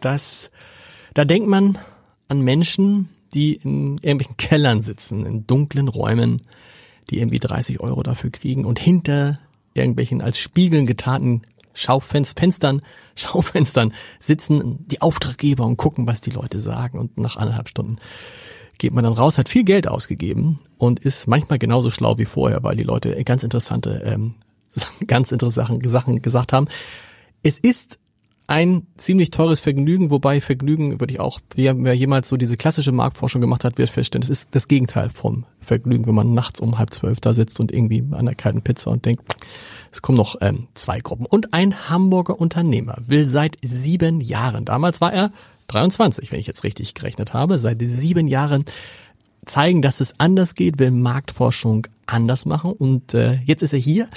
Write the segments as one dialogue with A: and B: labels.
A: Das, da denkt man an Menschen, die in irgendwelchen Kellern sitzen, in dunklen Räumen, die irgendwie 30 Euro dafür kriegen und hinter irgendwelchen als Spiegeln getarnten Schaufenstern, Schaufenstern sitzen die Auftraggeber und gucken, was die Leute sagen und nach anderthalb Stunden geht man dann raus, hat viel Geld ausgegeben und ist manchmal genauso schlau wie vorher, weil die Leute ganz interessante, ähm, ganz interessante Sachen gesagt haben. Es ist ein ziemlich teures Vergnügen, wobei Vergnügen würde ich auch, wer, wer jemals so diese klassische Marktforschung gemacht hat, wird feststellen, es ist das Gegenteil vom Vergnügen, wenn man nachts um halb zwölf da sitzt und irgendwie an der kalten Pizza und denkt, es kommen noch ähm, zwei Gruppen. Und ein Hamburger Unternehmer will seit sieben Jahren, damals war er 23, wenn ich jetzt richtig gerechnet habe, seit sieben Jahren zeigen, dass es anders geht, will Marktforschung anders machen. Und äh, jetzt ist er hier.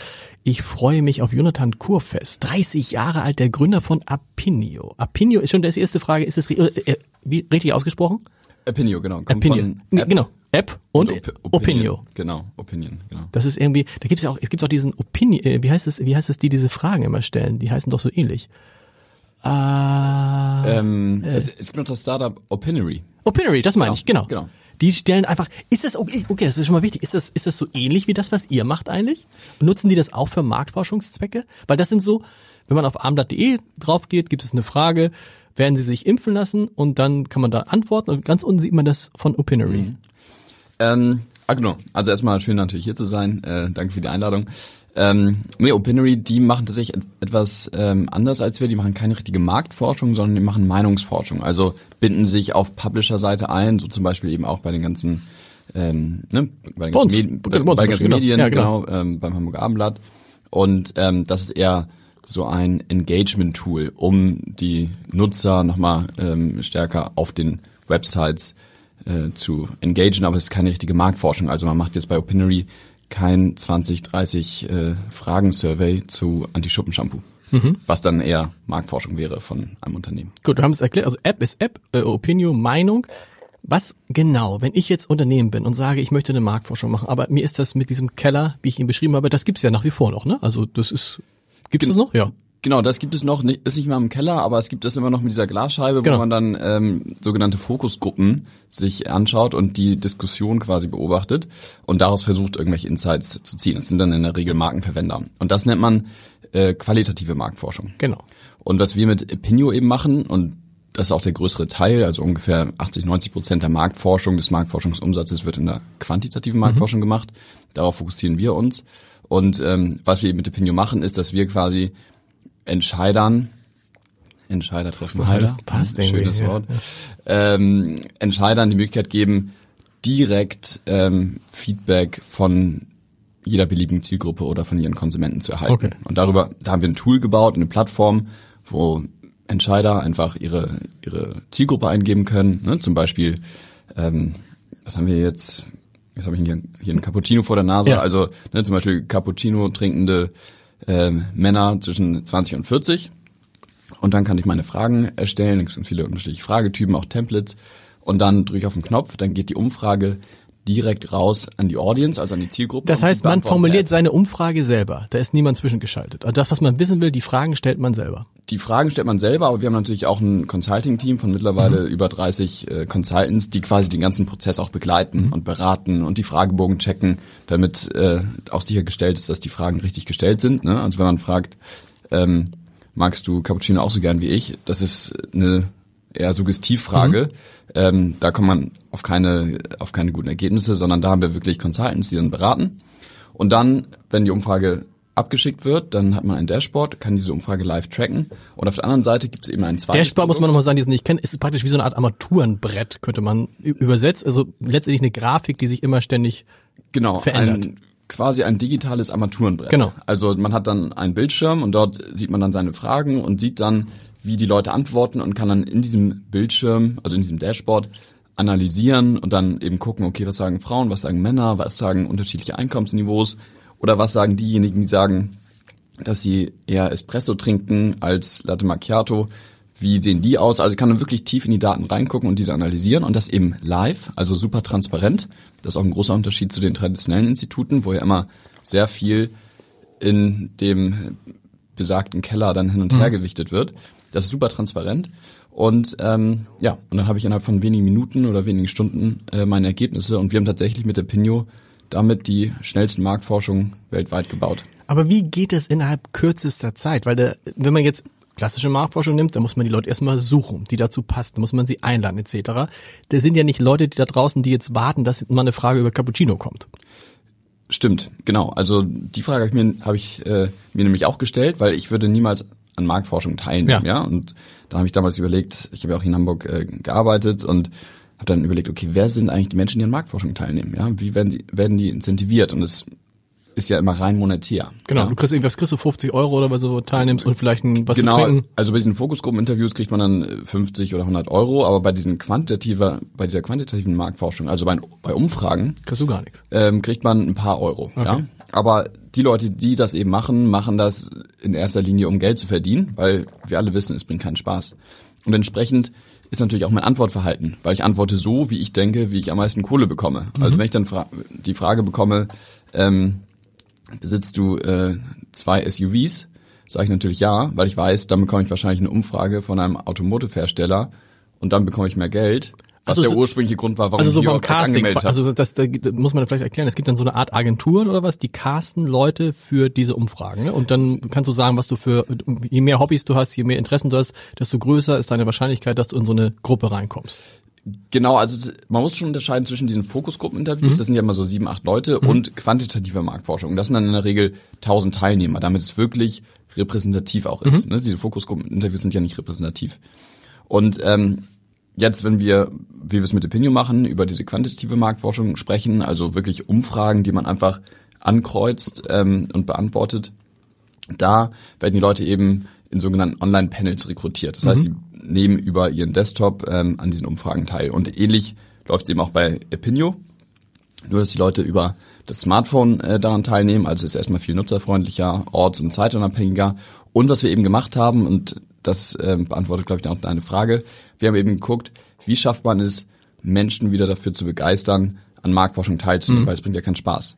A: Ich freue mich auf Jonathan Kurfest, 30 Jahre alt, der Gründer von Apinio. Apinio ist schon das erste Frage, ist es äh, wie, richtig ausgesprochen?
B: Apinio, genau.
A: Kommt Apinio, App genau. App und, und Op Opinio.
B: Genau, Opinion, genau.
A: Das ist irgendwie, da gibt es ja auch, es gibt auch diesen Opinion, äh, wie heißt es, wie heißt es, die diese Fragen immer stellen, die heißen doch so ähnlich.
B: Äh, ähm, äh, es, es gibt noch das Startup Opinory.
A: Opinory, das meine genau, ich, genau. genau. Die stellen einfach, ist das okay, okay, das ist schon mal wichtig, ist das, ist das so ähnlich wie das, was ihr macht eigentlich? Nutzen die das auch für Marktforschungszwecke? Weil das sind so, wenn man auf armblatt.de drauf geht, gibt es eine Frage, werden sie sich impfen lassen und dann kann man da antworten und ganz unten sieht man das von Opinory. Mhm.
B: Ähm, ah, genau. Also erstmal schön natürlich hier zu sein. Äh, danke für die Einladung. Ähm, nee, Opinory, die machen tatsächlich etwas ähm, anders als wir. Die machen keine richtige Marktforschung, sondern die machen Meinungsforschung. Also binden sich auf Publisher-Seite ein, so zum Beispiel eben auch bei den ganzen, ähm, ne, bei den ganzen, Medi bei, bei den ganzen. Medien, ja, genau, genau ähm, beim Hamburger Abendblatt. Und ähm, das ist eher so ein Engagement-Tool, um die Nutzer nochmal ähm, stärker auf den Websites äh, zu engagen, aber es ist keine richtige Marktforschung. Also man macht jetzt bei Opinory kein 20, 30 äh, Fragen-Survey zu Anti-Schuppen-Shampoo. Mhm. Was dann eher Marktforschung wäre von einem Unternehmen.
A: Gut, wir haben es erklärt. Also App ist App, äh, Opinion, Meinung. Was genau, wenn ich jetzt Unternehmen bin und sage, ich möchte eine Marktforschung machen, aber mir ist das mit diesem Keller, wie ich ihn beschrieben habe, das gibt's ja nach wie vor noch, ne? Also das ist, gibt's das noch? Ja.
B: Genau, das gibt es noch, ist nicht mehr im Keller, aber es gibt das immer noch mit dieser Glasscheibe, genau. wo man dann ähm, sogenannte Fokusgruppen sich anschaut und die Diskussion quasi beobachtet und daraus versucht, irgendwelche Insights zu ziehen. Das sind dann in der Regel Markenverwender. Und das nennt man äh, qualitative Marktforschung.
A: Genau.
B: Und was wir mit Epinio eben machen, und das ist auch der größere Teil, also ungefähr 80, 90 Prozent der Marktforschung, des Marktforschungsumsatzes wird in der quantitativen Marktforschung mhm. gemacht. Darauf fokussieren wir uns. Und ähm, was wir eben mit Epinio machen, ist, dass wir quasi Entscheidern, Entscheider treffen Heider,
A: passt
B: schönes Wort, ähm, Entscheidern die Möglichkeit geben, direkt ähm, Feedback von jeder beliebigen Zielgruppe oder von ihren Konsumenten zu erhalten. Okay. Und darüber, da haben wir ein Tool gebaut, eine Plattform, wo Entscheider einfach ihre ihre Zielgruppe eingeben können. Ne? Zum Beispiel, ähm, was haben wir jetzt? Jetzt habe ich hier, hier ein Cappuccino vor der Nase. Ja. Also ne, zum Beispiel Cappuccino trinkende äh, Männer zwischen 20 und 40. Und dann kann ich meine Fragen erstellen. Es gibt viele unterschiedliche Fragetypen, auch Templates. Und dann drücke ich auf den Knopf, dann geht die Umfrage direkt raus an die Audience, also an die Zielgruppe.
A: Das heißt, man formuliert seine Umfrage selber. Da ist niemand zwischengeschaltet. Also das, was man wissen will, die Fragen stellt man selber.
B: Die Fragen stellt man selber, aber wir haben natürlich auch ein Consulting-Team von mittlerweile mhm. über 30 äh, Consultants, die quasi den ganzen Prozess auch begleiten mhm. und beraten und die Fragebogen checken, damit äh, auch sichergestellt ist, dass die Fragen richtig gestellt sind. Ne? Also wenn man fragt, ähm, magst du Cappuccino auch so gern wie ich? Das ist eine eher Suggestivfrage. Mhm. Ähm, da kommt man auf keine, auf keine guten Ergebnisse, sondern da haben wir wirklich Consultants, die dann beraten. Und dann, wenn die Umfrage abgeschickt wird, dann hat man ein Dashboard, kann diese Umfrage live tracken. Und auf der anderen Seite gibt es eben ein zweites.
A: Dashboard muss man nochmal sagen, die es nicht kennen, ist praktisch wie so eine Art Armaturenbrett, könnte man übersetzt. Also letztendlich eine Grafik, die sich immer ständig
B: genau,
A: verändert.
B: Ein, quasi ein digitales Armaturenbrett.
A: Genau.
B: Also man hat dann einen Bildschirm und dort sieht man dann seine Fragen und sieht dann, wie die Leute antworten und kann dann in diesem Bildschirm, also in diesem Dashboard, analysieren und dann eben gucken, okay, was sagen Frauen, was sagen Männer, was sagen unterschiedliche Einkommensniveaus oder was sagen diejenigen, die sagen, dass sie eher Espresso trinken als Latte Macchiato. Wie sehen die aus? Also kann man wirklich tief in die Daten reingucken und diese analysieren und das eben live, also super transparent. Das ist auch ein großer Unterschied zu den traditionellen Instituten, wo ja immer sehr viel in dem besagten Keller dann hin und her mhm. gewichtet wird. Das ist super transparent. Und ähm, ja, und dann habe ich innerhalb von wenigen Minuten oder wenigen Stunden äh, meine Ergebnisse und wir haben tatsächlich mit der Pinio damit die schnellsten Marktforschung weltweit gebaut.
A: Aber wie geht es innerhalb kürzester Zeit? Weil der, wenn man jetzt klassische Marktforschung nimmt, dann muss man die Leute erstmal suchen, die dazu passt, muss man sie einladen etc. Das sind ja nicht Leute, die da draußen, die jetzt warten, dass mal eine Frage über Cappuccino kommt.
B: Stimmt, genau. Also die Frage habe ich, mir, hab ich äh, mir nämlich auch gestellt, weil ich würde niemals an Marktforschung teilnehmen, ja. ja? Und da habe ich damals überlegt, ich habe ja auch in Hamburg äh, gearbeitet und habe dann überlegt, okay, wer sind eigentlich die Menschen, die an Marktforschung teilnehmen? Ja, wie werden sie werden die incentiviert? Und es ist ja immer rein monetär.
A: Genau,
B: ja.
A: du kriegst irgendwas, kriegst du 50 Euro oder so teilnimmst und vielleicht ein, was
B: genau,
A: zu trinken.
B: also bei diesen Fokusgruppen-Interviews kriegt man dann 50 oder 100 Euro, aber bei diesen quantitativer, bei dieser quantitativen Marktforschung, also bei, bei Umfragen,
A: kriegst du gar nichts.
B: Ähm, kriegt man ein paar Euro. Okay. Ja? Aber die Leute, die das eben machen, machen das in erster Linie, um Geld zu verdienen, weil wir alle wissen, es bringt keinen Spaß. Und entsprechend ist natürlich auch mein Antwortverhalten, weil ich antworte so, wie ich denke, wie ich am meisten Kohle bekomme. Also mhm. Also wenn ich dann fra die Frage bekomme, ähm, besitzt du äh, zwei SUVs? Sage ich natürlich ja, weil ich weiß, dann bekomme ich wahrscheinlich eine Umfrage von einem Automotive-Hersteller und dann bekomme ich mehr Geld. Was also der ursprüngliche Grund war, warum
A: also so beim Casting, angemeldet habe. Also das, das muss man vielleicht erklären. Es gibt dann so eine Art Agenturen oder was, die casten Leute für diese Umfragen. Ne? Und dann kannst du sagen, was du für, je mehr Hobbys du hast, je mehr Interessen du hast, desto größer ist deine Wahrscheinlichkeit, dass du in so eine Gruppe reinkommst.
B: Genau, also man muss schon unterscheiden zwischen diesen Fokusgruppeninterviews, mhm. das sind ja immer so sieben, acht Leute, mhm. und quantitativer Marktforschung. Das sind dann in der Regel tausend Teilnehmer, damit es wirklich repräsentativ auch ist. Mhm. Ne? Diese Fokusgruppeninterviews sind ja nicht repräsentativ. Und ähm, jetzt, wenn wir, wie wir es mit Opinion machen, über diese quantitative Marktforschung sprechen, also wirklich Umfragen, die man einfach ankreuzt ähm, und beantwortet, da werden die Leute eben in sogenannten Online-Panels rekrutiert. Das mhm. heißt, die nehmen über ihren Desktop ähm, an diesen Umfragen teil. Und ähnlich läuft es eben auch bei Opinio, nur dass die Leute über das Smartphone äh, daran teilnehmen, also ist erstmal viel nutzerfreundlicher, orts- und zeitunabhängiger. Und was wir eben gemacht haben, und das äh, beantwortet, glaube ich, auch deine Frage, wir haben eben geguckt, wie schafft man es, Menschen wieder dafür zu begeistern, an Marktforschung teilzunehmen, mhm. weil es bringt ja keinen Spaß.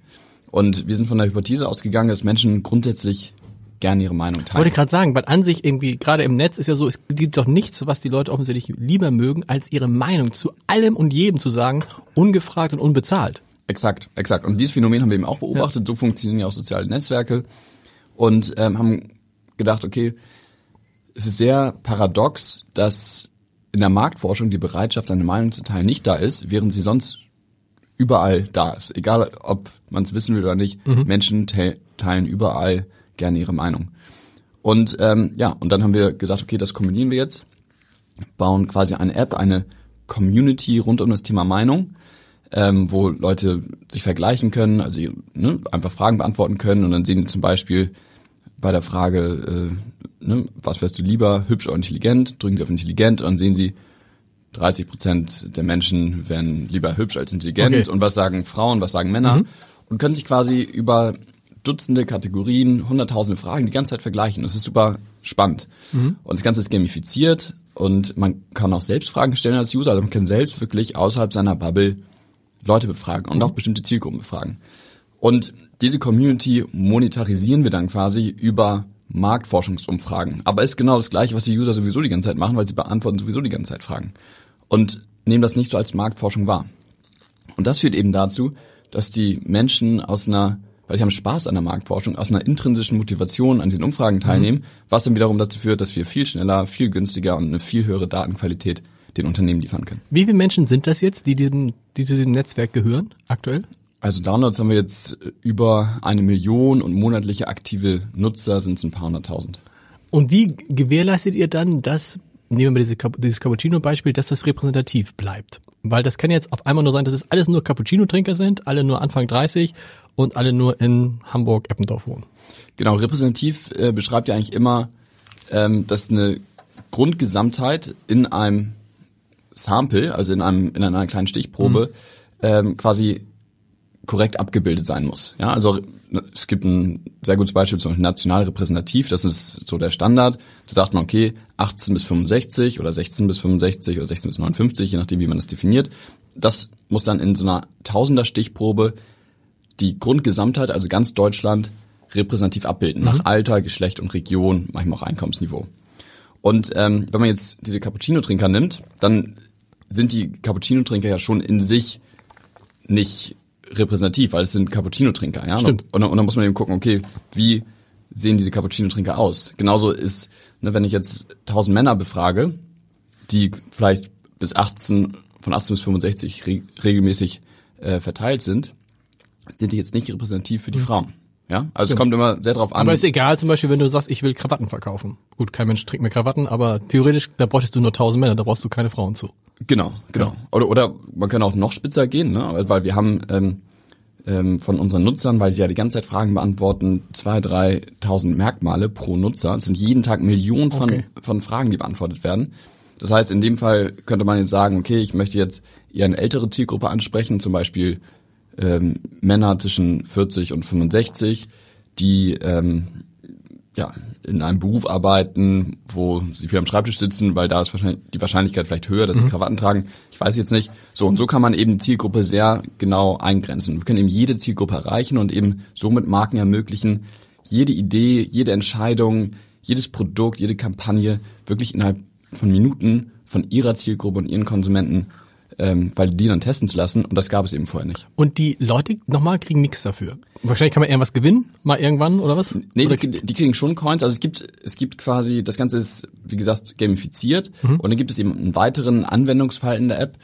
B: Und wir sind von der Hypothese ausgegangen, dass Menschen grundsätzlich gerne ihre Meinung teilen.
A: Wollte gerade sagen, weil an sich irgendwie, gerade im Netz ist ja so, es gibt doch nichts, was die Leute offensichtlich lieber mögen, als ihre Meinung zu allem und jedem zu sagen, ungefragt und unbezahlt.
B: Exakt, exakt. Und dieses Phänomen haben wir eben auch beobachtet. Ja. So funktionieren ja auch soziale Netzwerke. Und ähm, haben gedacht, okay, es ist sehr paradox, dass in der Marktforschung die Bereitschaft, seine Meinung zu teilen, nicht da ist, während sie sonst überall da ist. Egal, ob man es wissen will oder nicht, mhm. Menschen teilen überall gerne ihre Meinung. Und ähm, ja, und dann haben wir gesagt, okay, das kombinieren wir jetzt, bauen quasi eine App, eine Community rund um das Thema Meinung, ähm, wo Leute sich vergleichen können, also ne, einfach Fragen beantworten können und dann sehen zum Beispiel bei der Frage, äh, ne, was wärst du lieber, hübsch oder intelligent, drücken sie auf intelligent und dann sehen sie, 30 Prozent der Menschen wären lieber hübsch als intelligent okay. und was sagen Frauen, was sagen Männer mhm. und können sich quasi über Dutzende Kategorien, hunderttausende Fragen die ganze Zeit vergleichen. Das ist super spannend. Mhm. Und das Ganze ist gamifiziert und man kann auch selbst Fragen stellen als User. Also man kann selbst wirklich außerhalb seiner Bubble Leute befragen und auch bestimmte Zielgruppen befragen. Und diese Community monetarisieren wir dann quasi über Marktforschungsumfragen. Aber ist genau das Gleiche, was die User sowieso die ganze Zeit machen, weil sie beantworten sowieso die ganze Zeit Fragen. Und nehmen das nicht so als Marktforschung wahr. Und das führt eben dazu, dass die Menschen aus einer weil die haben Spaß an der Marktforschung, aus einer intrinsischen Motivation an diesen Umfragen teilnehmen, mhm. was dann wiederum dazu führt, dass wir viel schneller, viel günstiger und eine viel höhere Datenqualität den Unternehmen liefern können.
A: Wie viele Menschen sind das jetzt, die diesem, die zu diesem Netzwerk gehören aktuell?
B: Also Downloads haben wir jetzt über eine Million und monatliche aktive Nutzer sind es ein paar hunderttausend.
A: Und wie gewährleistet ihr dann, dass, nehmen wir diese, dieses Cappuccino-Beispiel, dass das repräsentativ bleibt? Weil das kann jetzt auf einmal nur sein, dass es alles nur Cappuccino-Trinker sind, alle nur Anfang 30 und alle nur in Hamburg-Eppendorf wohnen.
B: Genau, repräsentativ äh, beschreibt ja eigentlich immer, ähm, dass eine Grundgesamtheit in einem Sample, also in einem in einer kleinen Stichprobe, mhm. ähm, quasi korrekt abgebildet sein muss. Ja, also es gibt ein sehr gutes Beispiel, zum Beispiel national repräsentativ, das ist so der Standard. Da sagt man, okay, 18 bis 65 oder 16 bis 65 oder 16 bis 59, je nachdem, wie man das definiert. Das muss dann in so einer Tausender Stichprobe die Grundgesamtheit, also ganz Deutschland, repräsentativ abbilden, mhm. nach Alter, Geschlecht und Region, manchmal auch Einkommensniveau. Und ähm, wenn man jetzt diese Cappuccino-Trinker nimmt, dann sind die Cappuccino-Trinker ja schon in sich nicht repräsentativ, weil es sind Cappuccino-Trinker, ja.
A: Stimmt.
B: Und, und dann muss man eben gucken, okay, wie sehen diese Cappuccino-Trinker aus? Genauso ist, ne, wenn ich jetzt 1000 Männer befrage, die vielleicht bis 18, von 18 bis 65 re regelmäßig äh, verteilt sind, sind die jetzt nicht repräsentativ für die mhm. Frauen. Ja, also Stimmt. es kommt immer sehr drauf an.
A: Aber ist egal, zum Beispiel, wenn du sagst, ich will Krawatten verkaufen. Gut, kein Mensch trinkt mehr Krawatten, aber theoretisch, da bräuchtest du nur 1000 Männer, da brauchst du keine Frauen zu.
B: Genau, genau. Ja. Oder, oder man kann auch noch spitzer gehen, ne? weil wir haben ähm, ähm, von unseren Nutzern, weil sie ja die ganze Zeit Fragen beantworten, zwei, dreitausend Merkmale pro Nutzer. Es sind jeden Tag Millionen von, okay. von Fragen, die beantwortet werden. Das heißt, in dem Fall könnte man jetzt sagen, okay, ich möchte jetzt eher eine ältere Zielgruppe ansprechen, zum Beispiel ähm, Männer zwischen 40 und 65, die ähm, ja, in einem Beruf arbeiten, wo sie viel am Schreibtisch sitzen, weil da ist wahrscheinlich die Wahrscheinlichkeit vielleicht höher, dass mhm. sie Krawatten tragen. Ich weiß jetzt nicht. So, und so kann man eben die Zielgruppe sehr genau eingrenzen. Wir können eben jede Zielgruppe erreichen und eben somit Marken ermöglichen, jede Idee, jede Entscheidung, jedes Produkt, jede Kampagne wirklich innerhalb von Minuten von ihrer Zielgruppe und ihren Konsumenten ähm, validierend testen zu lassen und das gab es eben vorher nicht.
A: Und die Leute nochmal kriegen nichts dafür. Wahrscheinlich kann man irgendwas gewinnen, mal irgendwann oder was?
B: Nee,
A: oder
B: die, die, kriegen schon Coins. Also es gibt es gibt quasi das Ganze ist wie gesagt gamifiziert mhm. und dann gibt es eben einen weiteren Anwendungsfall in der App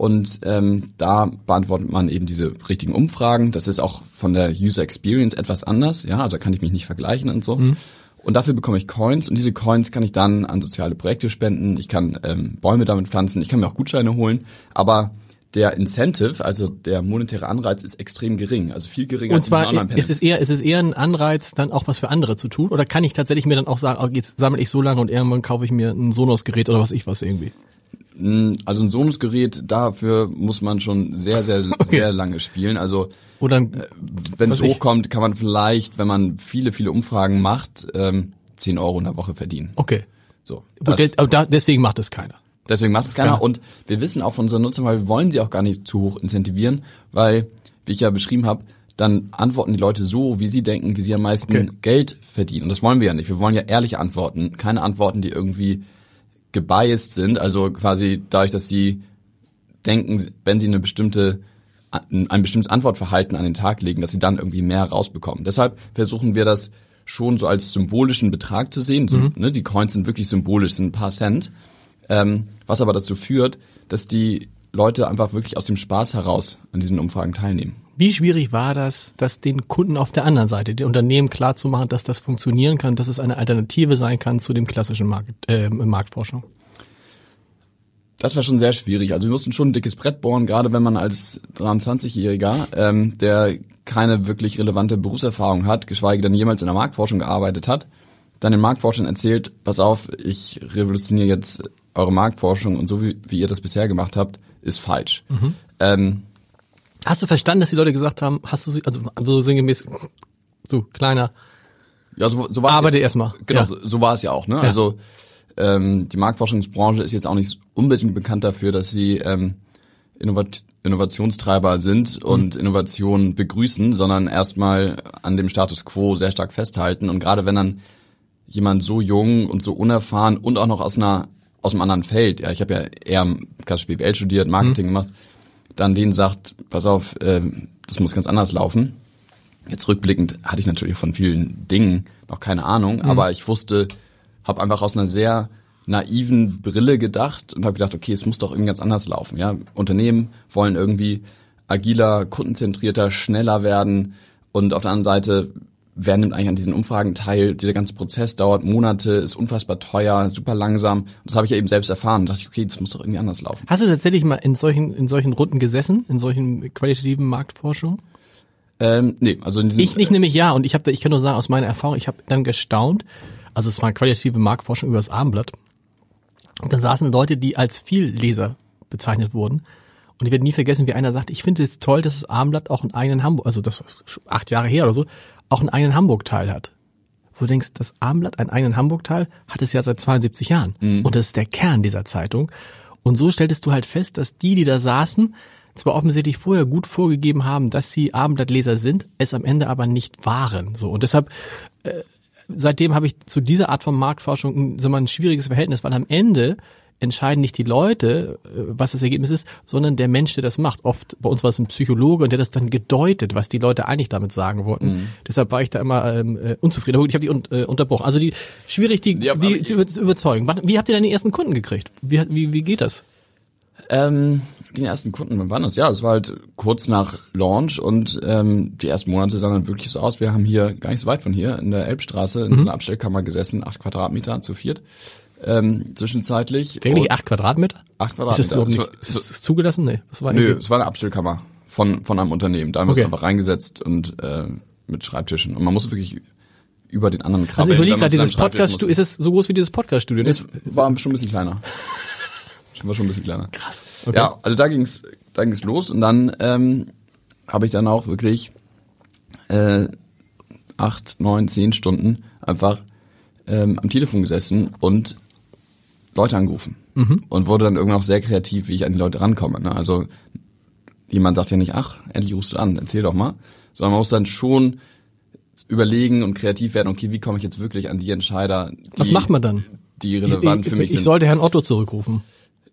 B: und ähm, da beantwortet man eben diese richtigen Umfragen. Das ist auch von der User Experience etwas anders. Ja, also da kann ich mich nicht vergleichen und so. Mhm. Und dafür bekomme ich Coins und diese Coins kann ich dann an soziale Projekte spenden. Ich kann ähm, Bäume damit pflanzen, ich kann mir auch Gutscheine holen. Aber der Incentive, also der monetäre Anreiz, ist extrem gering, also viel geringer
A: und zwar als in ist es eher, ist es eher ein Anreiz, dann auch was für andere zu tun, oder kann ich tatsächlich mir dann auch sagen, oh, jetzt sammle ich so lange und irgendwann kaufe ich mir ein Sonos-Gerät oder was ich was irgendwie?
B: Hm, also ein Sonos-Gerät, dafür muss man schon sehr, sehr, okay. sehr lange spielen. Also
A: oder
B: wenn es hochkommt, kann man vielleicht, wenn man viele, viele Umfragen macht, ähm, 10 Euro in der Woche verdienen.
A: Okay.
B: So.
A: Gut, das, aber da, deswegen macht es keiner.
B: Deswegen macht es keiner. keiner. Und wir wissen auch von unseren Nutzern, weil wir wollen sie auch gar nicht zu hoch incentivieren, weil, wie ich ja beschrieben habe, dann antworten die Leute so, wie sie denken, wie sie am meisten okay. Geld verdienen. Und das wollen wir ja nicht. Wir wollen ja ehrliche Antworten, keine Antworten, die irgendwie gebiased sind. Also quasi dadurch, dass sie denken, wenn sie eine bestimmte ein bestimmtes Antwortverhalten an den Tag legen, dass sie dann irgendwie mehr rausbekommen. Deshalb versuchen wir das schon so als symbolischen Betrag zu sehen. So, mhm. ne, die Coins sind wirklich symbolisch, sind ein paar Cent. Ähm, was aber dazu führt, dass die Leute einfach wirklich aus dem Spaß heraus an diesen Umfragen teilnehmen.
A: Wie schwierig war das, das den Kunden auf der anderen Seite, den Unternehmen klarzumachen, dass das funktionieren kann, dass es eine Alternative sein kann zu dem klassischen Markt, äh, Marktforschung?
B: Das war schon sehr schwierig. Also wir mussten schon ein dickes Brett bohren, gerade wenn man als 23-Jähriger, ähm, der keine wirklich relevante Berufserfahrung hat, geschweige denn jemals in der Marktforschung gearbeitet hat, dann den Marktforschern erzählt, pass auf, ich revolutioniere jetzt eure Marktforschung und so wie, wie ihr das bisher gemacht habt, ist falsch. Mhm. Ähm,
A: hast du verstanden, dass die Leute gesagt haben, hast du sie, also so sinngemäß, so kleiner,
B: ja, so, so war
A: Arbeite erstmal.
B: Genau, ja. so, so war es ja auch, ne? Ja. Also ähm, die Marktforschungsbranche ist jetzt auch nicht unbedingt bekannt dafür, dass sie ähm, Innovat Innovationstreiber sind und mhm. Innovationen begrüßen, sondern erstmal an dem Status quo sehr stark festhalten. Und gerade wenn dann jemand so jung und so unerfahren und auch noch aus einer aus einem anderen Feld, ja, ich habe ja eher klassisch BWL studiert, Marketing mhm. gemacht, dann denen sagt, pass auf, äh, das muss ganz anders laufen, Jetzt rückblickend hatte ich natürlich von vielen Dingen noch keine Ahnung, mhm. aber ich wusste, habe einfach aus einer sehr naiven Brille gedacht und habe gedacht, okay, es muss doch irgendwie ganz anders laufen. Ja, Unternehmen wollen irgendwie agiler, kundenzentrierter, schneller werden und auf der anderen Seite wer nimmt eigentlich an diesen Umfragen teil? Dieser ganze Prozess dauert Monate, ist unfassbar teuer, super langsam. Das habe ich ja eben selbst erfahren. Da dachte ich, okay, das muss doch irgendwie anders laufen.
A: Hast du tatsächlich mal in solchen, in solchen Runden gesessen, in solchen qualitativen Marktforschungen?
B: Ähm, nee, also in
A: diesem, Ich nicht nämlich ja und ich habe ich kann nur sagen aus meiner Erfahrung, ich habe dann gestaunt. Also es war qualitative Marktforschung über das Armblatt. Und dann saßen Leute, die als Vielleser bezeichnet wurden. Und ich werde nie vergessen, wie einer sagt, ich finde es toll, dass das Armblatt auch einen eigenen Hamburg, also das war acht Jahre her oder so, auch einen eigenen Hamburg-Teil hat. Wo du denkst, das Armblatt, einen eigenen Hamburg-Teil, hat es ja seit 72 Jahren. Mhm. Und das ist der Kern dieser Zeitung. Und so stelltest du halt fest, dass die, die da saßen, zwar offensichtlich vorher gut vorgegeben haben, dass sie Abendblattleser sind, es am Ende aber nicht waren. So und deshalb äh, seitdem habe ich zu dieser Art von Marktforschung so mal ein schwieriges Verhältnis, weil am Ende entscheiden nicht die Leute, äh, was das Ergebnis ist, sondern der Mensch, der das macht. Oft bei uns war es ein Psychologe und der das dann gedeutet, was die Leute eigentlich damit sagen wollten. Mhm. Deshalb war ich da immer ähm, äh, unzufrieden. Ich habe die un äh, unterbrochen. Also die schwierig, die, ja, die zu überzeugen. Wie habt ihr denn die ersten Kunden gekriegt? Wie, wie, wie geht das?
B: Ähm, die ersten Kunden, wann waren das? Ja, es war halt kurz nach Launch und ähm, die ersten Monate sahen dann wirklich so aus. Wir haben hier gar nicht so weit von hier in der Elbstraße in mhm. einer Abstellkammer gesessen, acht Quadratmeter zu viert ähm, zwischenzeitlich.
A: Wirklich acht Quadratmeter?
B: Acht Quadratmeter.
A: Ist das, so nicht, ist das zugelassen? Nee,
B: das war Nö, es war eine Abstellkammer von, von einem Unternehmen. Da haben wir okay. uns einfach reingesetzt und äh, mit Schreibtischen. Und man muss wirklich über den anderen
A: krabbeln. Also ich überlege gerade, dieses Podcast-Studio, ist es so groß wie dieses Podcast-Studio?
B: Nee, es war schon ein bisschen kleiner. war schon ein bisschen kleiner.
A: Krass.
B: Okay. Ja, also da ging's, da ging's los und dann ähm, habe ich dann auch wirklich äh, acht, neun, zehn Stunden einfach ähm, am Telefon gesessen und Leute angerufen mhm. und wurde dann irgendwann auch sehr kreativ, wie ich an die Leute rankomme. Ne? Also jemand sagt ja nicht, ach, endlich rufst du an, erzähl doch mal, sondern man muss dann schon überlegen und kreativ werden, okay, wie komme ich jetzt wirklich an die Entscheider, die,
A: Was macht man dann?
B: die relevant
A: ich,
B: für mich
A: ich
B: sind.
A: Ich sollte Herrn Otto zurückrufen.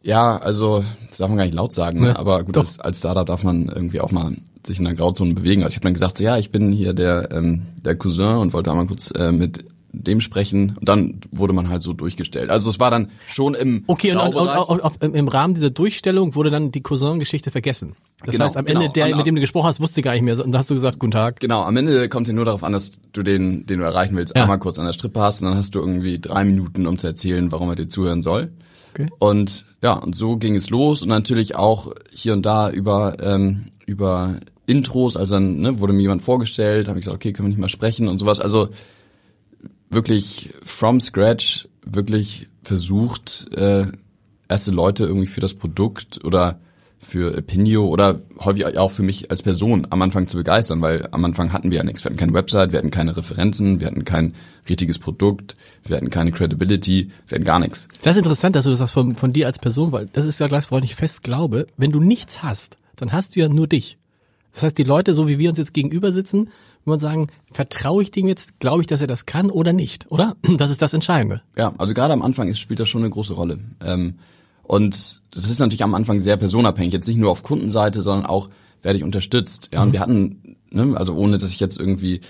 B: Ja, also das darf man gar nicht laut sagen, ne? aber gut, als, als Startup darf man irgendwie auch mal sich in der Grauzone bewegen. Also ich habe dann gesagt, so, ja, ich bin hier der ähm, der Cousin und wollte einmal kurz äh, mit dem sprechen. Und dann wurde man halt so durchgestellt. Also es war dann schon im
A: Okay, und, und, und, und im Rahmen dieser Durchstellung wurde dann die Cousin-Geschichte vergessen. Das genau, heißt, am Ende, genau. der, mit dem du gesprochen hast, wusste gar nicht mehr. Und da hast du gesagt, guten Tag.
B: Genau, am Ende kommt es ja nur darauf an, dass du den, den du erreichen willst, ja. einmal kurz an der Strippe hast und dann hast du irgendwie drei Minuten, um zu erzählen, warum er dir zuhören soll. Okay. Und ja, und so ging es los und natürlich auch hier und da über ähm, über Intros, also dann ne, wurde mir jemand vorgestellt, habe ich gesagt, okay, können wir nicht mal sprechen und sowas. Also wirklich from scratch wirklich versucht, äh, erste Leute irgendwie für das Produkt oder für Opinio oder häufig auch für mich als Person am Anfang zu begeistern, weil am Anfang hatten wir ja nichts. Wir hatten keine Website, wir hatten keine Referenzen, wir hatten kein richtiges Produkt, wir hatten keine Credibility, wir hatten gar nichts.
A: Das ist interessant, dass du das sagst von, von dir als Person, weil das ist ja gleich, woran ich fest glaube, wenn du nichts hast, dann hast du ja nur dich. Das heißt, die Leute, so wie wir uns jetzt gegenüber sitzen, man sagen, vertraue ich dem jetzt, glaube ich, dass er das kann oder nicht, oder? Das ist das Entscheidende.
B: Ja, also gerade am Anfang ist, spielt das schon eine große Rolle. Ähm, und das ist natürlich am Anfang sehr personabhängig, jetzt nicht nur auf Kundenseite, sondern auch werde ich unterstützt. Ja, mhm. und wir hatten, ne, also ohne dass ich jetzt irgendwie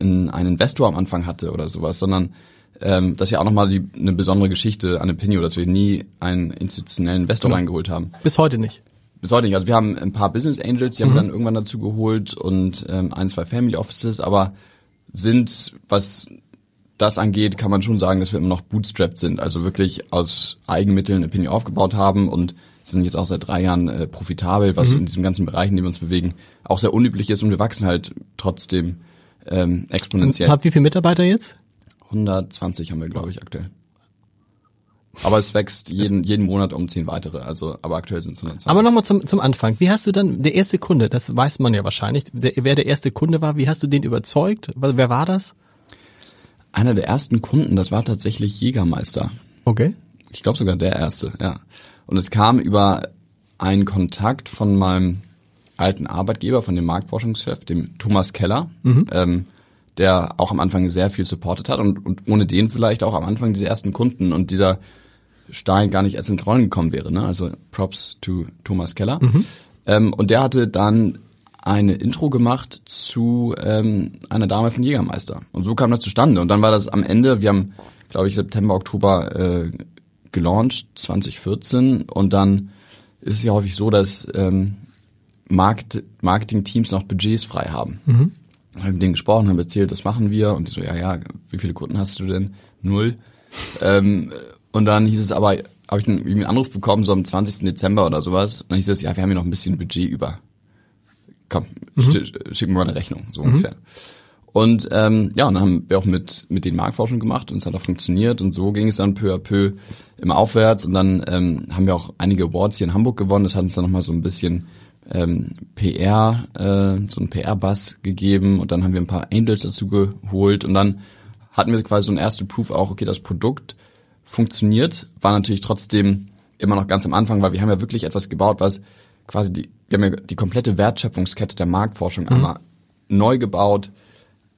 B: einen Investor am Anfang hatte oder sowas, sondern ähm, das ist ja auch nochmal die, eine besondere Geschichte an Opinio, dass wir nie einen institutionellen Investor mhm. reingeholt haben.
A: Bis heute nicht
B: bis heute nicht. Also wir haben ein paar Business Angels, die haben mhm. wir dann irgendwann dazu geholt und ähm, ein, zwei Family Offices, aber sind, was das angeht, kann man schon sagen, dass wir immer noch bootstrapped sind, also wirklich aus Eigenmitteln Opinion aufgebaut haben und sind jetzt auch seit drei Jahren äh, profitabel, was mhm. in diesem ganzen Bereich, in dem wir uns bewegen, auch sehr unüblich ist und wir wachsen halt trotzdem ähm, exponentiell.
A: Habt wie viele Mitarbeiter jetzt?
B: 120 haben wir, glaube ich, aktuell. Aber es wächst jeden, jeden Monat um zehn weitere, also aber aktuell sind es 120.
A: Aber nochmal zum, zum Anfang. Wie hast du dann, der erste Kunde, das weiß man ja wahrscheinlich, der, wer der erste Kunde war, wie hast du den überzeugt? Wer war das?
B: Einer der ersten Kunden, das war tatsächlich Jägermeister.
A: Okay.
B: Ich glaube sogar der erste, ja. Und es kam über einen Kontakt von meinem alten Arbeitgeber, von dem Marktforschungschef, dem Thomas Keller. Mhm. Ähm, der auch am Anfang sehr viel supportet hat und, und ohne den vielleicht auch am Anfang diese ersten Kunden und dieser Stein gar nicht erst ins Rollen gekommen wäre. Ne? Also Props to Thomas Keller. Mhm. Ähm, und der hatte dann eine Intro gemacht zu ähm, einer Dame von Jägermeister. Und so kam das zustande. Und dann war das am Ende, wir haben, glaube ich, September, Oktober äh, gelauncht, 2014. Und dann ist es ja häufig so, dass ähm, Market Marketing-Teams noch Budgets frei haben. Mhm. Habe mit denen gesprochen, haben erzählt, das machen wir. Und die so, ja, ja, wie viele Kunden hast du denn? Null. ähm, und dann hieß es aber, habe ich einen, einen Anruf bekommen, so am 20. Dezember oder sowas. Und dann hieß es, ja, wir haben hier noch ein bisschen Budget über. Komm, mhm. schick mir mal eine Rechnung, so mhm. ungefähr. Und ähm, ja, und dann haben wir auch mit, mit den Marktforschung gemacht und es hat auch funktioniert und so ging es dann peu à peu immer aufwärts und dann ähm, haben wir auch einige Awards hier in Hamburg gewonnen. Das hat uns dann nochmal so ein bisschen ähm, PR, äh, so ein PR-Bass gegeben und dann haben wir ein paar Angels dazu geholt und dann hatten wir quasi so ein erste Proof auch, okay, das Produkt funktioniert, war natürlich trotzdem immer noch ganz am Anfang, weil wir haben ja wirklich etwas gebaut, was quasi die, wir haben ja die komplette Wertschöpfungskette der Marktforschung mhm. einmal neu gebaut,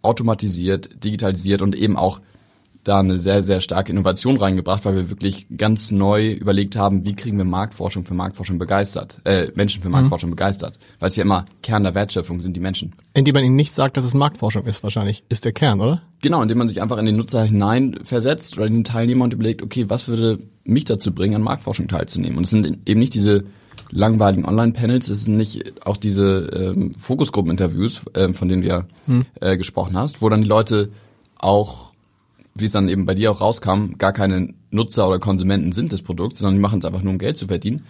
B: automatisiert, digitalisiert und eben auch da eine sehr, sehr starke Innovation reingebracht, weil wir wirklich ganz neu überlegt haben, wie kriegen wir Marktforschung für Marktforschung begeistert, äh, Menschen für mhm. Marktforschung mhm. begeistert. Weil es ja immer Kern der Wertschöpfung sind die Menschen.
A: Indem man ihnen nicht sagt, dass es Marktforschung ist, wahrscheinlich, ist der Kern, oder?
B: Genau, indem man sich einfach in den Nutzer hinein versetzt oder in den Teilnehmer und überlegt, okay, was würde mich dazu bringen, an Marktforschung teilzunehmen? Und es sind eben nicht diese langweiligen Online-Panels, es sind nicht auch diese ähm, Fokusgruppen-Interviews, äh, von denen wir hm. äh, gesprochen hast, wo dann die Leute auch wie es dann eben bei dir auch rauskam, gar keine Nutzer oder Konsumenten sind des Produkts, sondern die machen es einfach nur, um Geld zu verdienen.